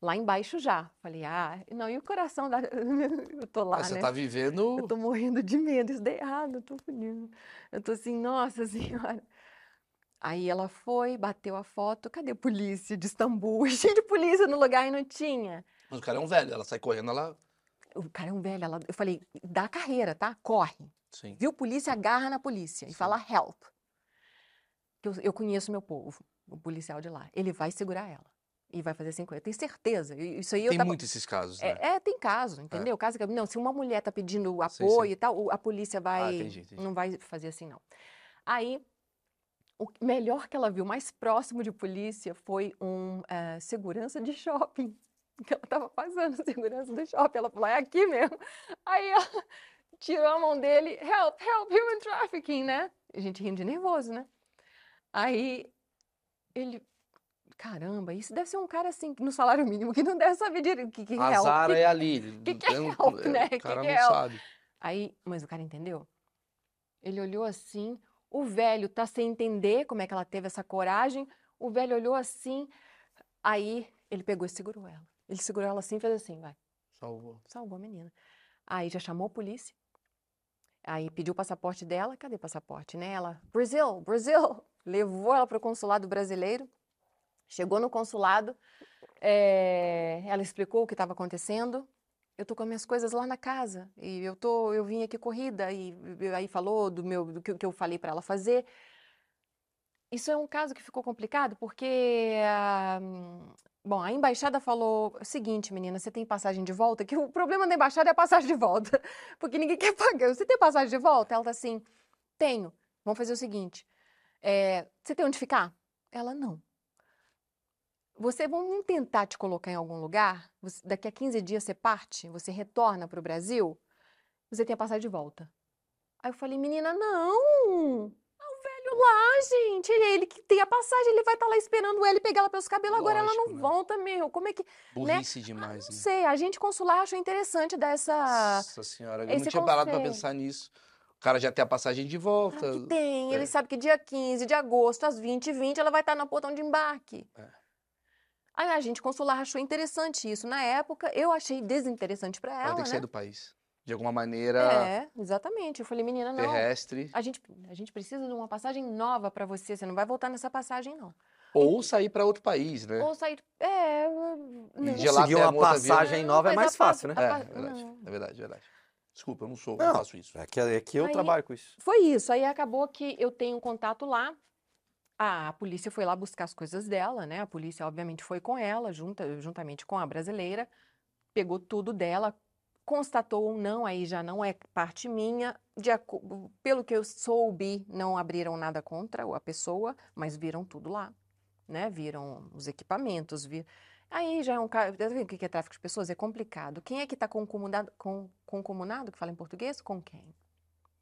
Lá embaixo já. Falei, ah, não, e o coração da. Eu tô lá, Ah, você né? tá vivendo. Eu tô morrendo de medo, isso deu errado, eu tô fodida. Eu tô assim, nossa senhora. Aí ela foi, bateu a foto, cadê a polícia de Istambul? Cheio de polícia no lugar e não tinha. Mas o cara é um velho, ela sai correndo, ela. O cara é um velho, ela... eu falei, dá carreira, tá? Corre. Sim. Viu polícia, agarra na polícia e fala help. Que Eu, eu conheço meu povo, o policial de lá. Ele vai segurar ela. E vai fazer 50. Eu tenho certeza. Isso aí eu Tem tava... muito esses casos, né? É, é, tem caso, entendeu? Caso que, não, se uma mulher tá pedindo Sim, apoio sim. e tal, a polícia vai, entendi, entendi. não vai fazer assim, não. Aí, o melhor que ela viu, mais próximo de polícia, foi um eh, segurança de shopping. Que ela tava passando, segurança do shopping. Ela falou, é aqui mesmo. Aí ela tirou a mão dele, help, help, human trafficking, né? A gente rindo de nervoso, né? Aí, ele... Caramba, isso deve ser um cara assim, no salário mínimo, que não deve saber direito que, que A help. Zara que- é ali. que que é tem um- help, é, né? O Que cara que não é help? sabe. Aí, mas o cara entendeu? Ele olhou assim, o velho tá sem entender como é que ela teve essa coragem. O velho olhou assim, aí ele pegou e segurou ela. Ele segurou ela assim e fez assim, vai. Salvou. Salvou a menina. Aí já chamou a polícia. Aí pediu o passaporte dela. Cadê o passaporte, né? Ela, Brasil, Brasil. Levou ela para o consulado brasileiro. Chegou no consulado. eh, ela explicou o que estava acontecendo. Eu tô com as minhas coisas lá na casa e eu tô, eu vim aqui corrida e, e aí falou do meu, do que, que eu falei para ela fazer. Isso é um caso que ficou complicado porque ah, hum, Bom, a embaixada falou o seguinte, menina, você tem passagem de volta? Que o problema da embaixada é a passagem de volta, porque ninguém quer pagar. Você tem passagem de volta? Ela tá assim, tenho. Vamos fazer o seguinte, é, você tem onde ficar? Ela, não. Você, vamos tentar te colocar em algum lugar, você- daqui a 15 dias você parte, você retorna para o Brasil, você tem a passagem de volta. Aí eu falei, menina, não! Ah, o velho lá, gente, ele, ele que tem a passagem, ele vai estar lá esperando ela e pegar ela pelos cabelos, agora ela não Lógico, né? volta, meu. Como é que. né? Burrice demais, Não né? sei, a gente consular achou interessante dessa. Nossa senhora, eu não tinha parado conselho. pensar nisso. O cara já tem a passagem de volta. Que tem, É. ele sabe que dia 15 de agosto, às 20h20, ela vai estar no portão de embarque. É. Aí a gente consular achou interessante isso. Na época, eu achei desinteressante para Ela ela, tem que né? sair do país. De alguma maneira É, exatamente. Eu falei, menina, não. terrestre. A gente, a gente precisa de uma passagem nova para você. Você não vai voltar nessa passagem, não. Ou sair pra outro país, né? Ou sair. É. Não. de lá Conseguir uma passagem nova é mais fácil, né? É, é verdade. não. É verdade, é verdade. Desculpa, eu não sou, Não. não faço isso. É que, é que eu Aí- trabalho com isso. Foi isso. Aí acabou que eu tenho um contato lá. A polícia foi lá buscar as coisas dela, né? A polícia, obviamente, foi com ela, junta, juntamente com a brasileira, pegou tudo dela, constatou um não, aí já não é parte minha. De pelo que eu soube, não abriram nada contra a pessoa, mas viram tudo lá, né? Viram os equipamentos, vi... Aí já é um caso. Tá o que que é tráfico de pessoas? É complicado. Quem é que está concomunado, com, concomunado, que fala em português? Com quem?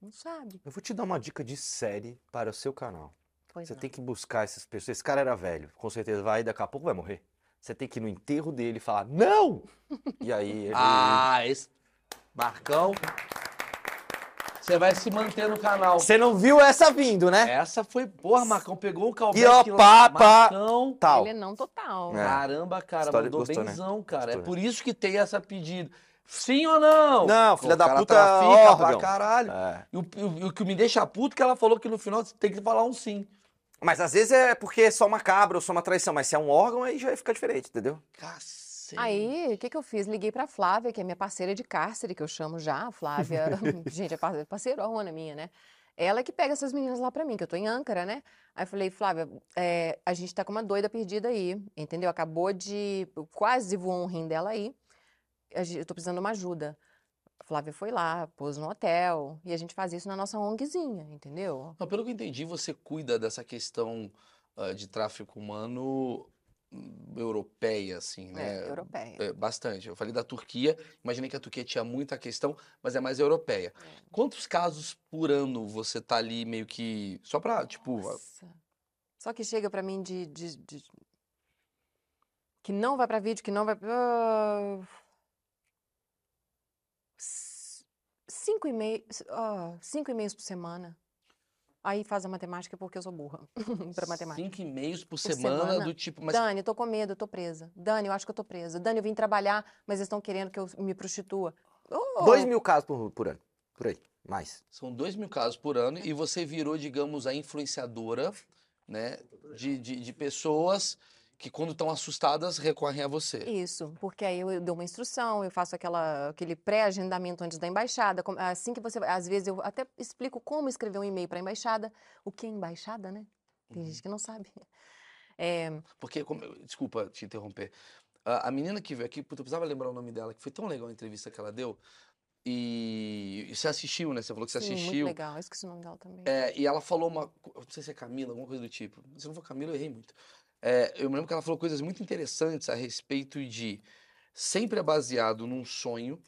Não sabe. Eu vou te dar uma dica de série para o seu canal. Pois Você não. tem que buscar essas pessoas. Esse cara era velho, com certeza vai, daqui a pouco vai morrer. Você tem que ir no enterro dele e falar, não! E aí ele. Ah, esse. Marcão. Você vai se manter no canal. Você não viu essa vindo, né? Essa foi. Porra, Marcão pegou o callback E ó, lá. pá, tal. Ele é não total. É. Caramba, cara, História- mandou gostou, né? benzão, cara. Gostou, é né? por isso que tem essa pedida. Sim ou não? Não, filha o da cara puta, trafica pra órgão. caralho. É. E o, e o- e o que me deixa puto é que ela falou que no final você tem que falar um sim. Mas às vezes é porque é só uma cabra ou só uma traição, mas se é um órgão, aí já fica diferente, entendeu? Cacete. Aí, o que que eu fiz? Liguei pra Flávia, que é minha parceira de cárcere, que eu chamo já. A Flávia, gente, é par- parceirona minha, né? Ela que pega essas meninas lá pra mim, que eu tô em Âncara, né? Aí eu falei, Flávia, é, a gente tá com uma doida perdida aí, entendeu? Acabou de. Quase voou um rim dela aí. Eu tô precisando de uma ajuda. A Flávia foi lá, pôs no hotel, e a gente faz isso na nossa ONGzinha, entendeu? Não, pelo que eu entendi, você cuida dessa questão ah, de tráfico humano hum, europeia, assim, né? É, europeia. É, bastante. Eu falei da Turquia, imaginei que a Turquia tinha muita questão, mas é mais europeia. Quantos casos por ano você tá ali meio que. Só pra, tipo. Nossa. Só que chega pra mim de, de- de- que não vai pra vídeo, que não vai. Ah, cinco e meio, cinco e-mails por semana. Aí faz a matemática porque eu sou burra pra matemática. Cinco e-mails por, Por semana, semana. do tipo. Mas Dani, eu tô com medo, eu tô presa. Dani, eu acho que eu tô presa. Dani, eu vim trabalhar, mas eles estão querendo que eu me prostitua. Oh, Dois mil casos por, por ano. Por aí. Mais. São dois mil casos por ano e você virou, digamos, a influenciadora, né? De, de, de pessoas que, quando estão assustadas, recorrem a você. Isso, porque aí eu dou uma instrução, eu faço aquela, aquele pré-agendamento antes da embaixada. Assim que você. Às vezes eu até explico como escrever um e-mail para a embaixada. O que é embaixada, né? Tem Uhum. gente que não sabe. É, Porque, como desculpa te interromper. A, a menina que veio aqui, puta, eu precisava lembrar o nome dela, que foi tão legal a entrevista que ela deu. E, você assistiu, né? Você falou que você sim, muito assistiu. legal. Eu esqueci o nome dela também. É, e ela falou uma. Não sei se é Camila, alguma coisa do tipo. Se não for Camila, eu errei muito. É, eu me lembro que ela falou coisas muito interessantes a respeito de. Sempre é baseado num sonho.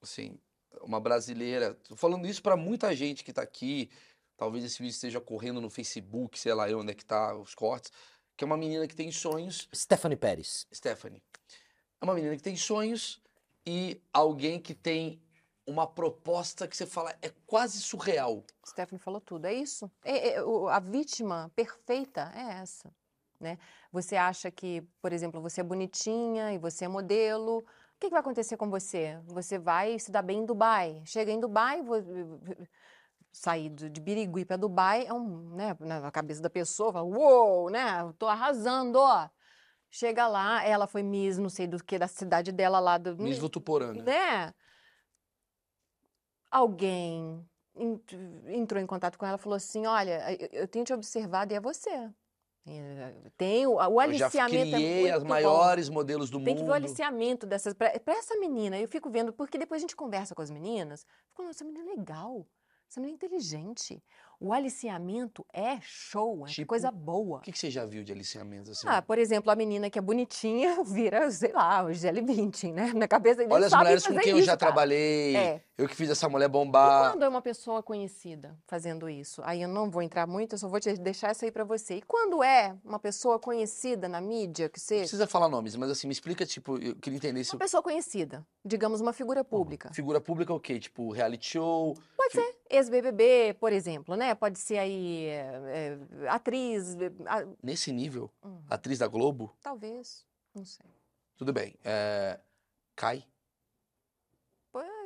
Assim, uma brasileira. Tô falando isso pra muita gente que tá aqui. Talvez esse vídeo esteja correndo no Facebook, sei lá eu onde é que tá os cortes. Que é uma menina que tem sonhos. Stephanie Pérez. Stephanie. É uma menina que tem sonhos e alguém que tem uma proposta que você fala é quase surreal. Stephanie falou tudo. É isso. É- é- o- a vítima perfeita é essa. Né? Você acha que, por exemplo, você é bonitinha e você é modelo. O que, que vai acontecer com você? Você vai se dar bem em Dubai. Chega em Dubai, vo- sair de Birigui para Dubai é um, né, na cabeça da pessoa, fala, uou, né? Tô arrasando, ó. Chega lá, ela foi Miss, não sei do que, da cidade dela lá do. Miss Votuporanga. Né? Alguém en- entrou em contato com ela e falou assim: Olha, eu tenho te observado e é você. Eh, Tem o, o Eu já aliciamento. é criei as muito bom. maiores modelos do Tem que ver o mundo. aliciamento dessas. Pra essa menina, eu fico vendo, porque depois a gente conversa com as meninas, fico, nossa, essa menina é legal, essa menina é inteligente. O aliciamento é show, é Tipo, coisa boa. O que, que você já viu de aliciamento assim? Ah, por exemplo, a menina que é bonitinha vira, sei lá, o Gisele Bündchen, né? Na cabeça eles Olha as mulheres com quem eu isso, já cara. trabalhei, É. eu que fiz essa mulher E bombar. quando é uma pessoa conhecida fazendo isso? Aí eu não vou entrar muito, eu só vou te deixar essa aí pra você. E quando é uma pessoa conhecida na mídia, que Não seja, precisa falar nomes, mas assim, me explica, tipo, eu queria entender se uma pessoa conhecida, digamos uma figura pública. figura pública o quê? Tipo, reality show. Pode ser ex-BBB, por exemplo, né? Pode ser aí é, atriz, a- Nesse nível, Hum. atriz da Globo, talvez, não sei. tudo bem. É... Cai.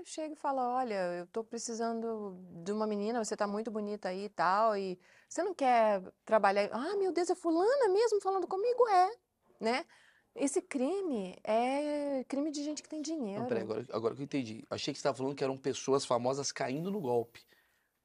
Chega e fala, olha, eu tô precisando de uma menina, você tá muito bonita aí e tal, e você não quer trabalhar? Ah, meu Deus, é fulana mesmo falando comigo? É, né? Esse crime é crime de gente que tem dinheiro. Não, peraí, agora, agora que eu entendi. Achei que você estava falando que eram pessoas famosas caindo no golpe.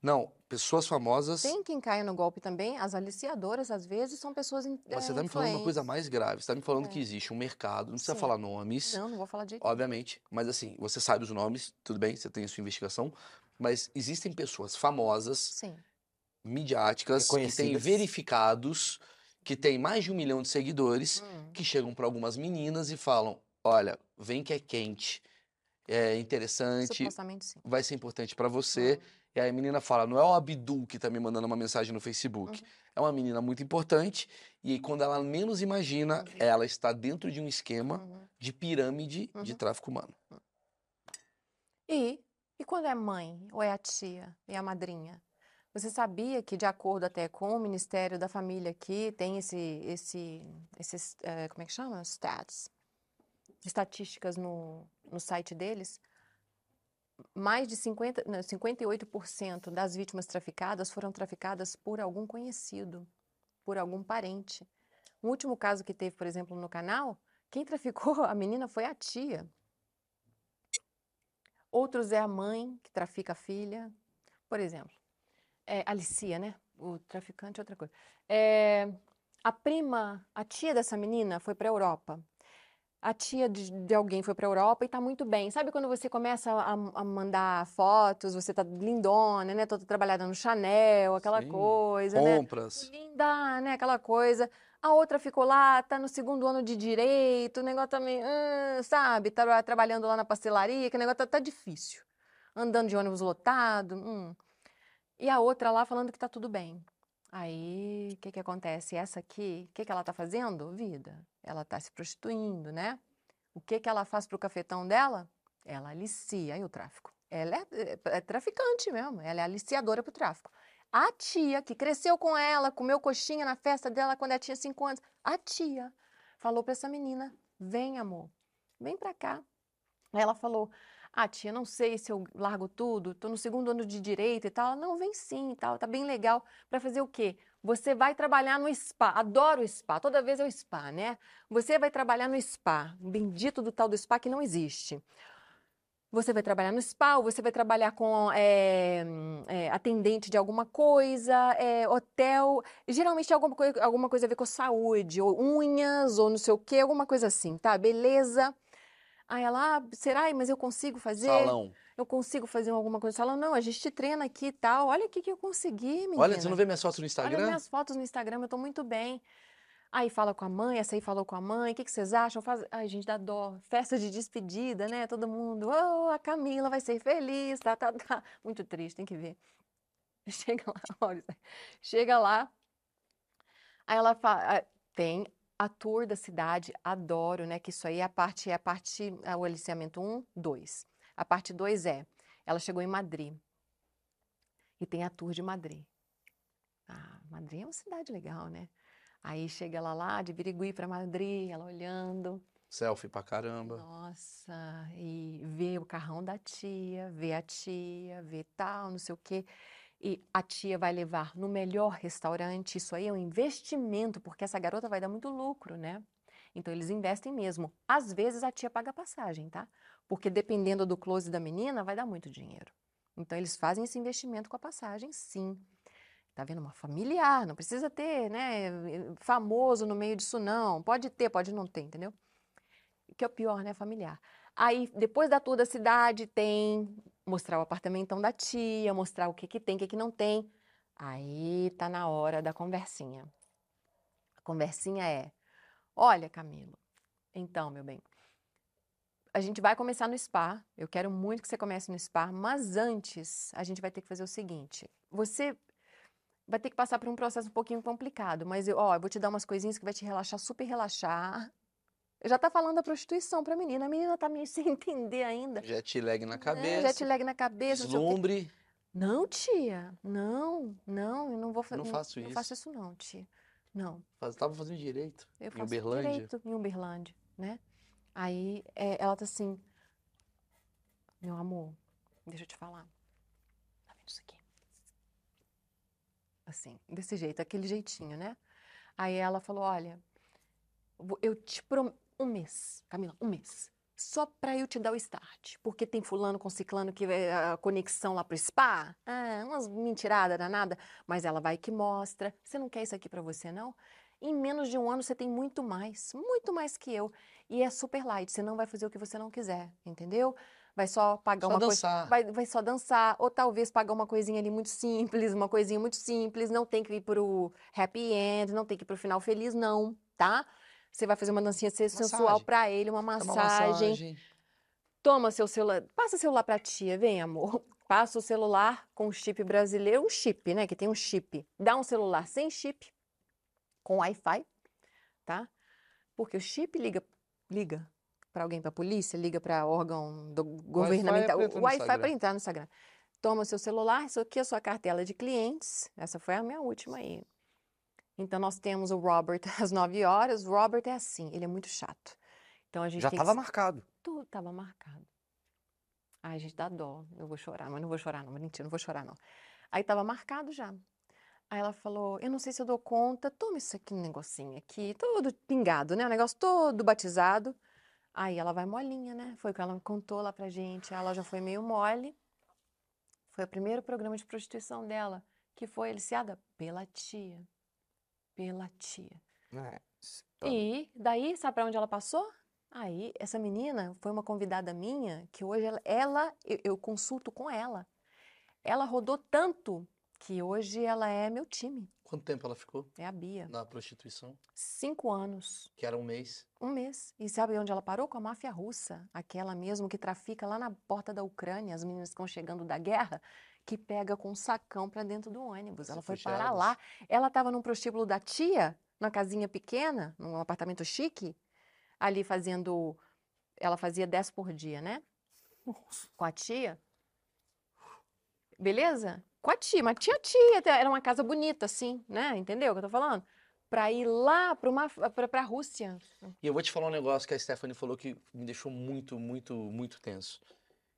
Não, pessoas famosas. Tem quem caia no golpe também, as aliciadoras, às vezes, são pessoas in- Mas você é, tá me falando uma coisa mais grave. Você tá me falando que É. existe um mercado, não precisa Sim. falar nomes. Não, não vou falar de Obviamente, mas assim, você sabe os nomes, tudo bem, você tem a sua investigação, mas existem pessoas famosas, Sim. midiáticas, que têm verificados, que têm mais de um milhão de seguidores, Hum. que chegam para algumas meninas e falam: olha, vem que é quente, é interessante, vai ser importante para você. Uhum. E aí a menina fala: não é o Abdul que tá me mandando uma mensagem no Facebook. Uhum. É uma menina muito importante. E aí, quando ela menos imagina, ela está dentro de um esquema Uhum. de pirâmide de Uhum. tráfico humano. E, e quando é mãe, ou é a tia, e a madrinha? Você sabia que, de acordo até com o Ministério da Família aqui, tem esse, esse, esses, eh, como é que chama? Stats. Estatísticas no, no site deles. Mais de 50, não, 58% das vítimas traficadas foram traficadas por algum conhecido, por algum parente. Um último caso que teve, por exemplo, no canal, quem traficou a menina foi a tia. Outros é a mãe que trafica a filha. Por exemplo, é, alicia, né? O traficante é outra coisa. É, a prima, a tia dessa menina foi para a Europa. A tia de, de alguém foi para a Europa e tá muito bem. Sabe quando você começa a, a mandar fotos, você tá lindona, né? Toda trabalhada no Chanel, aquela Sim. coisa, né? Compras. linda, né? Aquela coisa. A outra ficou lá, tá no segundo ano de direito, o negócio também, sabe? Tá trabalhando lá na pastelaria, que o negócio tá, tá difícil. Andando de ônibus lotado. hum. E a outra lá falando que tá tudo bem. Aí, o que que acontece? Essa aqui, o que que ela tá fazendo? Vida. Ela tá se prostituindo, né? O que que ela faz pro cafetão dela? Ela alicia. Aí o tráfico. Ela é, é- é traficante mesmo, ela é aliciadora pro tráfico. A tia, que cresceu com ela, comeu coxinha na festa dela quando ela tinha cinco anos, a tia falou para essa menina: vem, amor, vem para cá. Ela falou: ah, tia, não sei se eu largo tudo, tô no segundo ano de direito e tal. Não, vem sim e tal, tá bem legal. Para fazer o quê? Você vai trabalhar no spa. Adoro spa, toda vez é o spa, né? Você vai trabalhar no spa. Bendito do tal do spa que não existe. Você vai trabalhar no spa, você vai trabalhar com é, é, atendente de alguma coisa, é, hotel. Geralmente alguma, coi alguma coisa a ver com saúde, ou unhas, ou não sei o quê, alguma coisa assim, tá? Beleza. Aí ela, ah, será? Mas eu consigo fazer? Salão. Eu consigo fazer alguma coisa no salão? Não, a gente te treina aqui e tal. Olha o que, que eu consegui, menina. Olha, você não vê minhas fotos no Olha Instagram? minhas fotos no Instagram, eu tô muito bem. Aí fala com a mãe, essa aí falou com a mãe, o que, que vocês acham? Faz... Ai, gente, dá dó. Festa de despedida, né? Todo mundo, oh, a Camila vai ser feliz, tá, tá, tá. Muito triste, tem que ver. Chega lá, olha, chega lá, aí ela fala, tem a tour da cidade, adoro, né? Que isso aí é a parte, é a parte, é o aliciamento 1, 2. A parte 2 é, ela chegou em Madrid e tem a tour de Madrid. Ah, Madrid é uma cidade legal, né? Aí chega ela lá, de Birigui para Madrid, ela olhando. Selfie pra caramba. Nossa, e vê o carrão da tia, vê a tia, vê tal, não sei o quê. E a tia vai levar no melhor restaurante. Isso aí é um investimento, porque essa garota vai dar muito lucro, né? Então eles investem mesmo. Às vezes a tia paga a passagem, tá? Porque dependendo do close da menina, vai dar muito dinheiro. Então eles fazem esse investimento com a passagem, sim. Tá vendo? Uma familiar, não precisa ter, né, famoso no meio disso, não. Pode ter, pode não ter, entendeu? Que é o pior, né, familiar. Aí, depois da tour da cidade, tem mostrar o apartamentão da tia, mostrar o que que tem, o que que não tem. Aí tá na hora da conversinha. A conversinha é: Olha, Camilo, então, meu bem, a gente vai começar no spa. Eu quero muito que você comece no spa, mas antes a gente vai ter que fazer o seguinte: você vai ter que passar por um processo um pouquinho complicado, mas eu, ó, eu vou te dar umas coisinhas que vai te relaxar, super relaxar. Já tá falando da prostituição pra menina. A menina tá meio sem entender ainda. Jet lag na É, cabeça. jet lag na cabeça, não. Deslumbre. Não, tia. Não, não, eu não vou fazer. Não faço Não isso. faço isso, não, tia. Não. Faz- Tava fazendo direito. Eu em faço Uberlândia. direito em Uberlândia, né? Aí é, ela tá assim, meu amor, deixa eu te falar. Tá vendo isso aqui? Assim, desse jeito, aquele jeitinho, né? Aí ela falou, olha, eu te prometo, um mês, Camila, um mês, só pra eu te dar o start, porque tem fulano com ciclano que é a conexão lá pro spa, ah, umas mentiradas danada, mas ela vai que mostra, você não quer isso aqui pra você, não? Em menos de um ano você tem muito mais, muito mais que eu. E é super light, você não vai fazer o que você não quiser, entendeu? Vai só pagar Só uma coisa. Vai, vai só dançar, ou talvez pagar uma coisinha ali muito simples, uma coisinha muito simples, não tem que ir pro happy end, não tem que ir pro final feliz, não, tá? Você vai fazer uma dancinha sensual pra ele, uma É massagem. massagem. Toma seu celular, passa o celular pra tia, vem, amor. Passa o celular com chip brasileiro, um chip, né? Que tem um chip. Dá um celular sem chip, com Wi-Fi, tá? Porque o chip liga, liga para alguém, para polícia, liga para órgão do governamental, no Wi-Fi para Instagram. entrar no Instagram. Toma seu celular, isso aqui é a sua cartela de clientes. Essa foi a minha última aí. Então nós temos o Robert às 9 horas. O Robert é assim, ele é muito chato. Então a gente Já tem que marcado. tudo tava marcado. Ai, gente, dá dó. Eu vou chorar, mas não vou chorar, não. Mentira, não vou chorar, não. Aí tava marcado já. Aí ela falou: Eu não sei se eu dou conta. Toma isso aqui, um negocinho aqui, todo pingado, né? O negócio todo batizado. Aí ela vai molinha, né? Foi o que ela contou lá pra gente. Ela já foi meio mole. Foi o primeiro programa de prostituição dela, que foi aliciada pela tia. Pela tia. É, s- E daí, sabe para onde ela passou? Aí, essa menina foi uma convidada minha que hoje ela, ela- eu, eu consulto com ela. Ela rodou tanto que hoje ela é meu time. Quanto tempo ela ficou É a Bia. na prostituição? Cinco anos, Que era um mês. um mês. E sabe onde ela parou? Com a máfia russa. Aquela mesmo que trafica lá na porta da Ucrânia, as meninas que estão chegando da guerra, que pega com um sacão para dentro do ônibus. Ela foi parar lá. Ela estava num prostíbulo da tia, numa casinha pequena, num apartamento chique, ali fazendo. Ela fazia 10 por dia, né? Com a tia. Beleza? Com a tia, mas tinha tia, era uma casa bonita, assim, né? Entendeu o que eu tô falando? Pra ir lá pra, uma, pra, pra Rússia. E eu vou te falar um negócio que a Stephanie falou que me deixou muito, muito, muito tenso.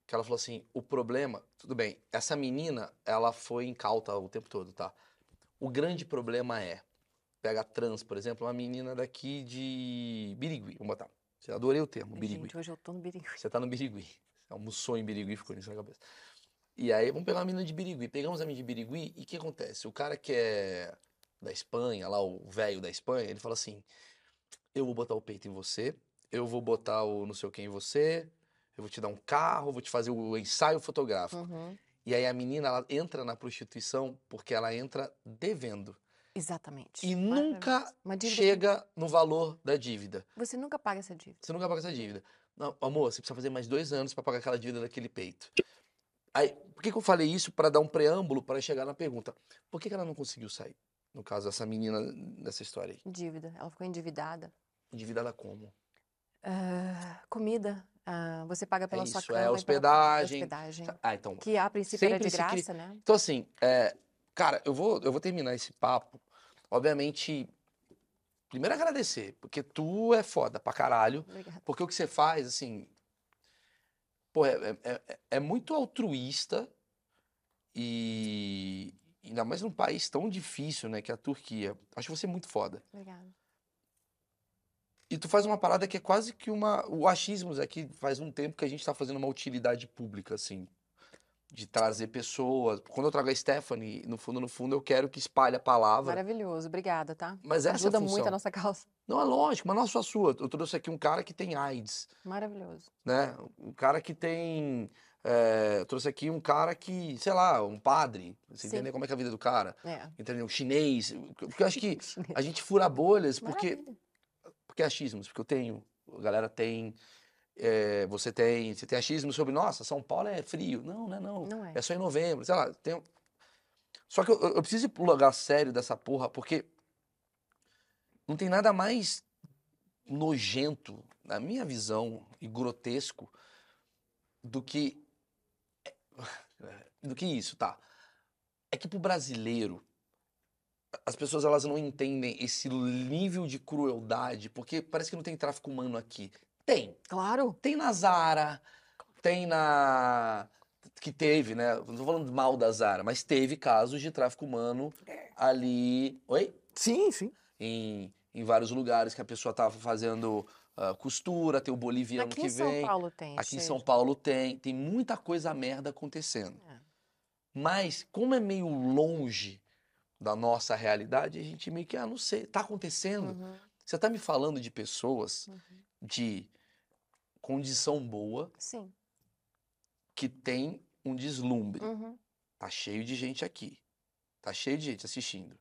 Que ela falou assim: o problema, tudo bem, essa menina, ela foi incauta o tempo todo, tá? O grande problema é, pega trans, por exemplo, uma menina daqui de Birigui, vamos botar. Eu adorei o termo, Birigui. Gente, hoje eu tô no Birigui. Você tá no Birigui. Você almoçou em Birigui ficou nisso na cabeça. E aí, vamos pegar uma menina de Birigui. Pegamos a menina de Birigui e o que acontece? O cara que é da Espanha, lá o velho da Espanha, ele fala assim: eu vou botar o peito em você, eu vou botar o não sei o que em você, eu vou te dar um carro, vou te fazer o ensaio fotográfico. Uhum. E aí a menina, ela entra na prostituição porque ela entra devendo. Exatamente. E nunca que- chega no valor da dívida. Você nunca paga essa dívida. Você nunca paga essa dívida. Não, amor, você precisa fazer mais dois anos para pagar aquela dívida daquele peito. Aí, por que, que eu falei isso? Para dar um preâmbulo para chegar na pergunta. Por que, que ela não conseguiu sair? No caso, essa menina nessa história aí. Dívida. Ela ficou endividada. Endividada como? Ah, comida. Ah, você paga pela sua isso, cama. é hospedagem. hospedagem. Ah, então. Que a princípio era de graça, né? Então, assim, é, cara, eu vou, eu vou terminar esse papo. Obviamente, primeiro agradecer, porque tu é foda pra caralho. Obrigada. Porque o que você faz, assim. Pô, é, é- é- é muito altruísta e. Ainda mais num país tão difícil, né, que é a Turquia. Acho você muito foda. Obrigada. E tu faz uma parada que é quase que uma. O achismos aqui faz um tempo que a gente tá fazendo uma utilidade pública, assim. De trazer pessoas. Quando eu trago a Stephanie, no fundo, no fundo, eu quero que espalhe a palavra. Maravilhoso. Obrigada, tá? Mas essa é a Ajuda muito a nossa causa. Não é lógico, mas não só a sua. Eu trouxe aqui um cara que tem AIDS, Maravilhoso. né? Um cara que tem. é, eu trouxe aqui um cara que, sei lá, um padre. Você Sim. entender como é que é a vida do cara? É. Entendeu? Um chinês. Porque eu acho que a gente fura bolhas porque. Maravilha. Porque é achismos, porque eu tenho. A galera tem. é, você tem. Você tem achismo sobre, nossa, São Paulo é frio. Não, não é não. Não é. É só em novembro, sei lá. Tem... Só que eu, eu preciso ir pro lugar sério dessa porra, porque não tem nada mais nojento, na minha visão, e grotesco, do que. do que isso, tá? É que pro brasileiro, as pessoas elas não entendem esse nível de crueldade, porque parece que não tem tráfico humano aqui. Tem. Claro. Tem na Zara, tem na. Que teve, né? Não tô falando mal da Zara, mas teve casos de tráfico humano ali. Oi? Sim, sim. Em, em vários lugares que a pessoa tava fazendo ah, costura, tem o boliviano Aqui que em São vem. Paulo tem, Aqui em São Paulo tem. Tem muita coisa merda acontecendo. É. Mas, como é meio longe da nossa realidade, a gente meio que, ah, não sei, tá acontecendo. Uhum. Você tá me falando de pessoas de condição boa Sim. que tem um deslumbre. Uhum. Tá cheio de gente aqui. Tá cheio de gente assistindo.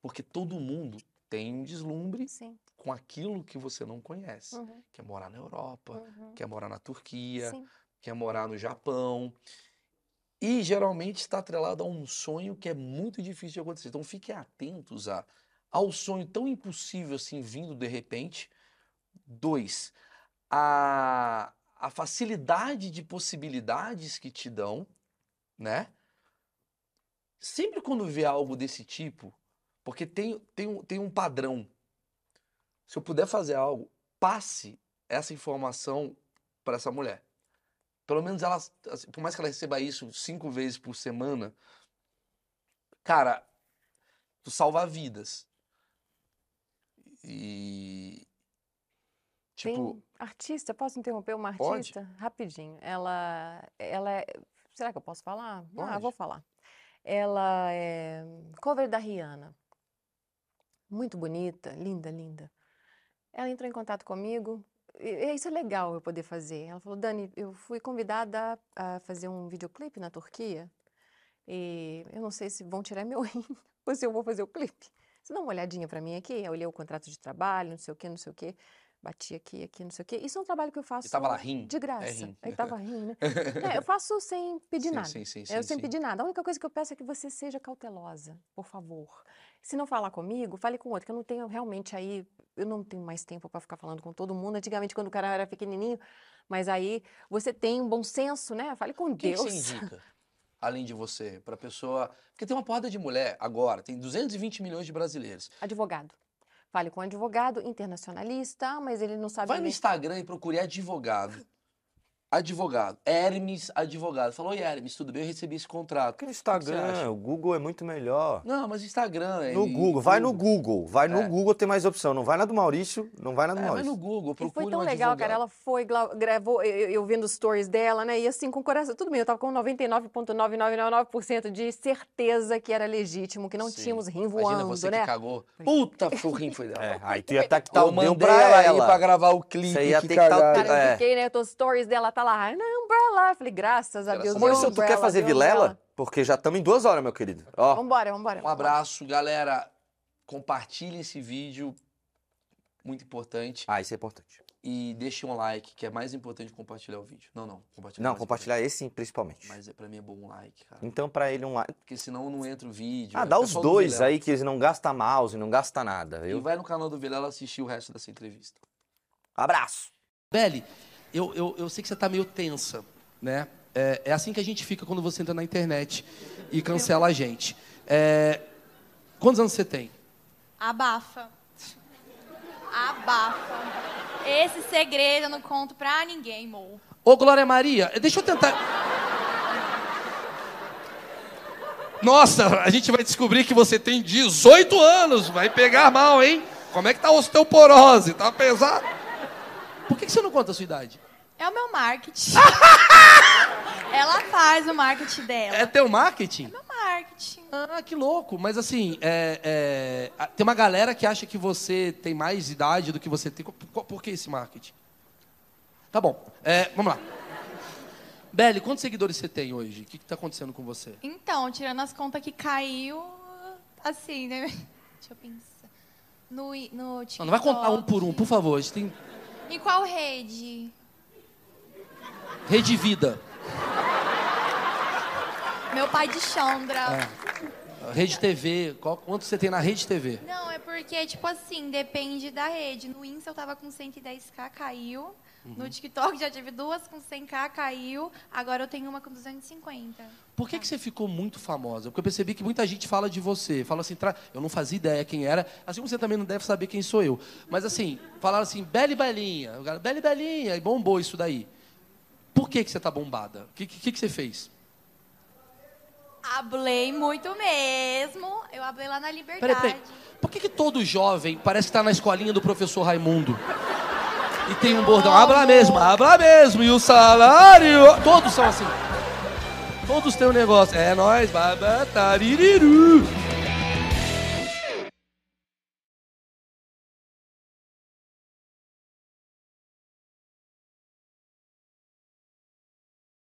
Porque todo mundo tem um deslumbre Sim. com aquilo que você não conhece. Uhum. Quer morar na Europa, Uhum. quer morar na Turquia, Sim. quer morar no Japão. E geralmente está atrelado a um sonho que é muito difícil de acontecer. Então fiquem atentos a, ao sonho tão impossível assim vindo de repente. Dois, a, a facilidade de possibilidades que te dão, né? Sempre quando vê algo desse tipo, porque tem, tem, tem um padrão. Se eu puder fazer algo, passe essa informação para essa mulher. Pelo menos ela, assim, por mais que ela receba isso cinco vezes por semana, cara, tu salva vidas. E. Tipo, Tem artista, posso interromper uma Pode. artista? Rapidinho. Ela, ela é. Será que eu posso falar? Ah, Pode. vou falar. Ela é cover da Rihanna. Muito bonita, linda, linda. Ela entrou em contato comigo. Isso é legal eu poder fazer. Ela falou, Dani, eu fui convidada a fazer um videoclipe na Turquia. E eu não sei se vão tirar meu rim ou se eu vou fazer o clipe. Você dá uma olhadinha pra mim aqui? Eu olhei o contrato de trabalho, não sei o quê, não sei o quê. Bati aqui, aqui, não sei o quê. Isso é um trabalho que eu faço tava lá, rim? de É graça. rim. Ele tava rindo, né? É, eu faço sem pedir Sim, nada. sim, sim, eu sem pedir nada. A única coisa que eu peço é que você seja cautelosa, por favor. Se não falar comigo, fale com outro, que eu não tenho realmente aí, eu não tenho mais tempo para ficar falando com todo mundo. Antigamente, quando o cara era pequenininho, mas aí você tem um bom senso, né? Fale com quem que Deus. você indica? além de você, pra pessoa. Porque tem uma porrada de mulher agora, tem 220 milhões de brasileiros. Advogado. Fale com um advogado internacionalista, mas ele não sabe Vai no Instagram e procure advogado. Advogado. Hermes Advogado. Falou, oi Hermes, tudo bem? Eu recebi esse contrato. Porque que? Instagram, o Google é muito melhor. Não, mas Instagram. No e- Google, vai no Google. Vai no É. Google, tem mais opção. Não vai na do Maurício, não vai na do É, vai Maurício. no Google, E procure foi tão um legal, advogado. cara. Ela foi, gravou, eu, eu- eu vendo os stories dela, né? E assim, com o coração, tudo bem, eu tava com 99,9999% de certeza que era legítimo, que não Sim. tínhamos rim Imagina voando, você né? que cagou. Puta, foi o rim foi dela. É, aí tu ia estar que tá Eu o pra ela ela. ir pra gravar o clipe. Você ia que ter que tá o cagada. teu- Cara, eu É. fiquei, né? Os stories dela tá lá, na umbrella. Eu falei, graças a Deus. a deu Maurício, tu umbrella, quer fazer deu vilela? umbrella. Porque já estamos em duas horas, meu querido. Ó, Vambora, vambora. Um abraço, galera. Compartilhe esse vídeo. Muito importante. ah, isso é importante. E deixe um like, que é mais importante compartilhar o vídeo. Não, não. Compartilhar é Não, compartilhar esse sim, principalmente. importante. Mas é, pra mim é bom um like, cara. Então, pra ele, um like. Porque senão não entra o vídeo. Ah, É dá os do dois Vilela. aí que eles não gastam mouse, não gastam nada, E viu? vai no canal do Vilela assistir o resto dessa entrevista. Abraço. Beli, eu, eu, eu sei que você tá meio tensa, né? É, é assim que a gente fica quando você entra na internet e cancela a gente. É, quantos anos você tem? Abafa. Abafa. Esse segredo eu não conto pra ninguém, mo. Ô, Glória Maria, deixa eu tentar. Nossa, a gente vai descobrir que você tem 18 anos. Vai pegar mal, hein? Como é que tá a osteoporose? Tá pesado? Por que que você não conta a sua idade? É o meu marketing. Ela faz o marketing dela. É teu marketing? Meu marketing. Ah, que louco. Mas assim, é, é, tem uma galera que acha que você tem mais idade do que você tem. Por, por que esse marketing? Tá bom. É, vamos lá. Beli, quantos seguidores você tem hoje? O que está acontecendo com você? Então, tirando as contas que caiu, assim, né? Deixa eu pensar. No, no TikTok. Não, não vai contar um por um, por favor. A gente tem Em qual rede? Rede Vida, Meu pai de Chandra. Rede TV. Qual, quanto você tem na Rede TV? Não, é porque, tipo assim, depende da rede. No Insta eu tava com 110k, caiu. No TikTok já tive duas com 100k, caiu. Agora eu tenho uma com 250. Por que, que você ficou muito famosa? Porque eu percebi que muita gente fala de você. Fala assim, tra- eu não fazia ideia quem era. Assim como você também não deve saber quem sou eu. Mas assim, falaram assim, Beli Belinha. O cara, Beli Belinha. E bombou isso daí. Por que, que você tá bombada? O que, que, que você fez? Hablei muito mesmo. Eu hablei lá na Peraí, Liberdade. peraí. Por que, que todo jovem parece que tá na escolinha do professor Raimundo? E tem um bordão, habla mesmo, habla mesmo. E o salário. Todos são assim. Todos têm um negócio. É nóis, babataririru.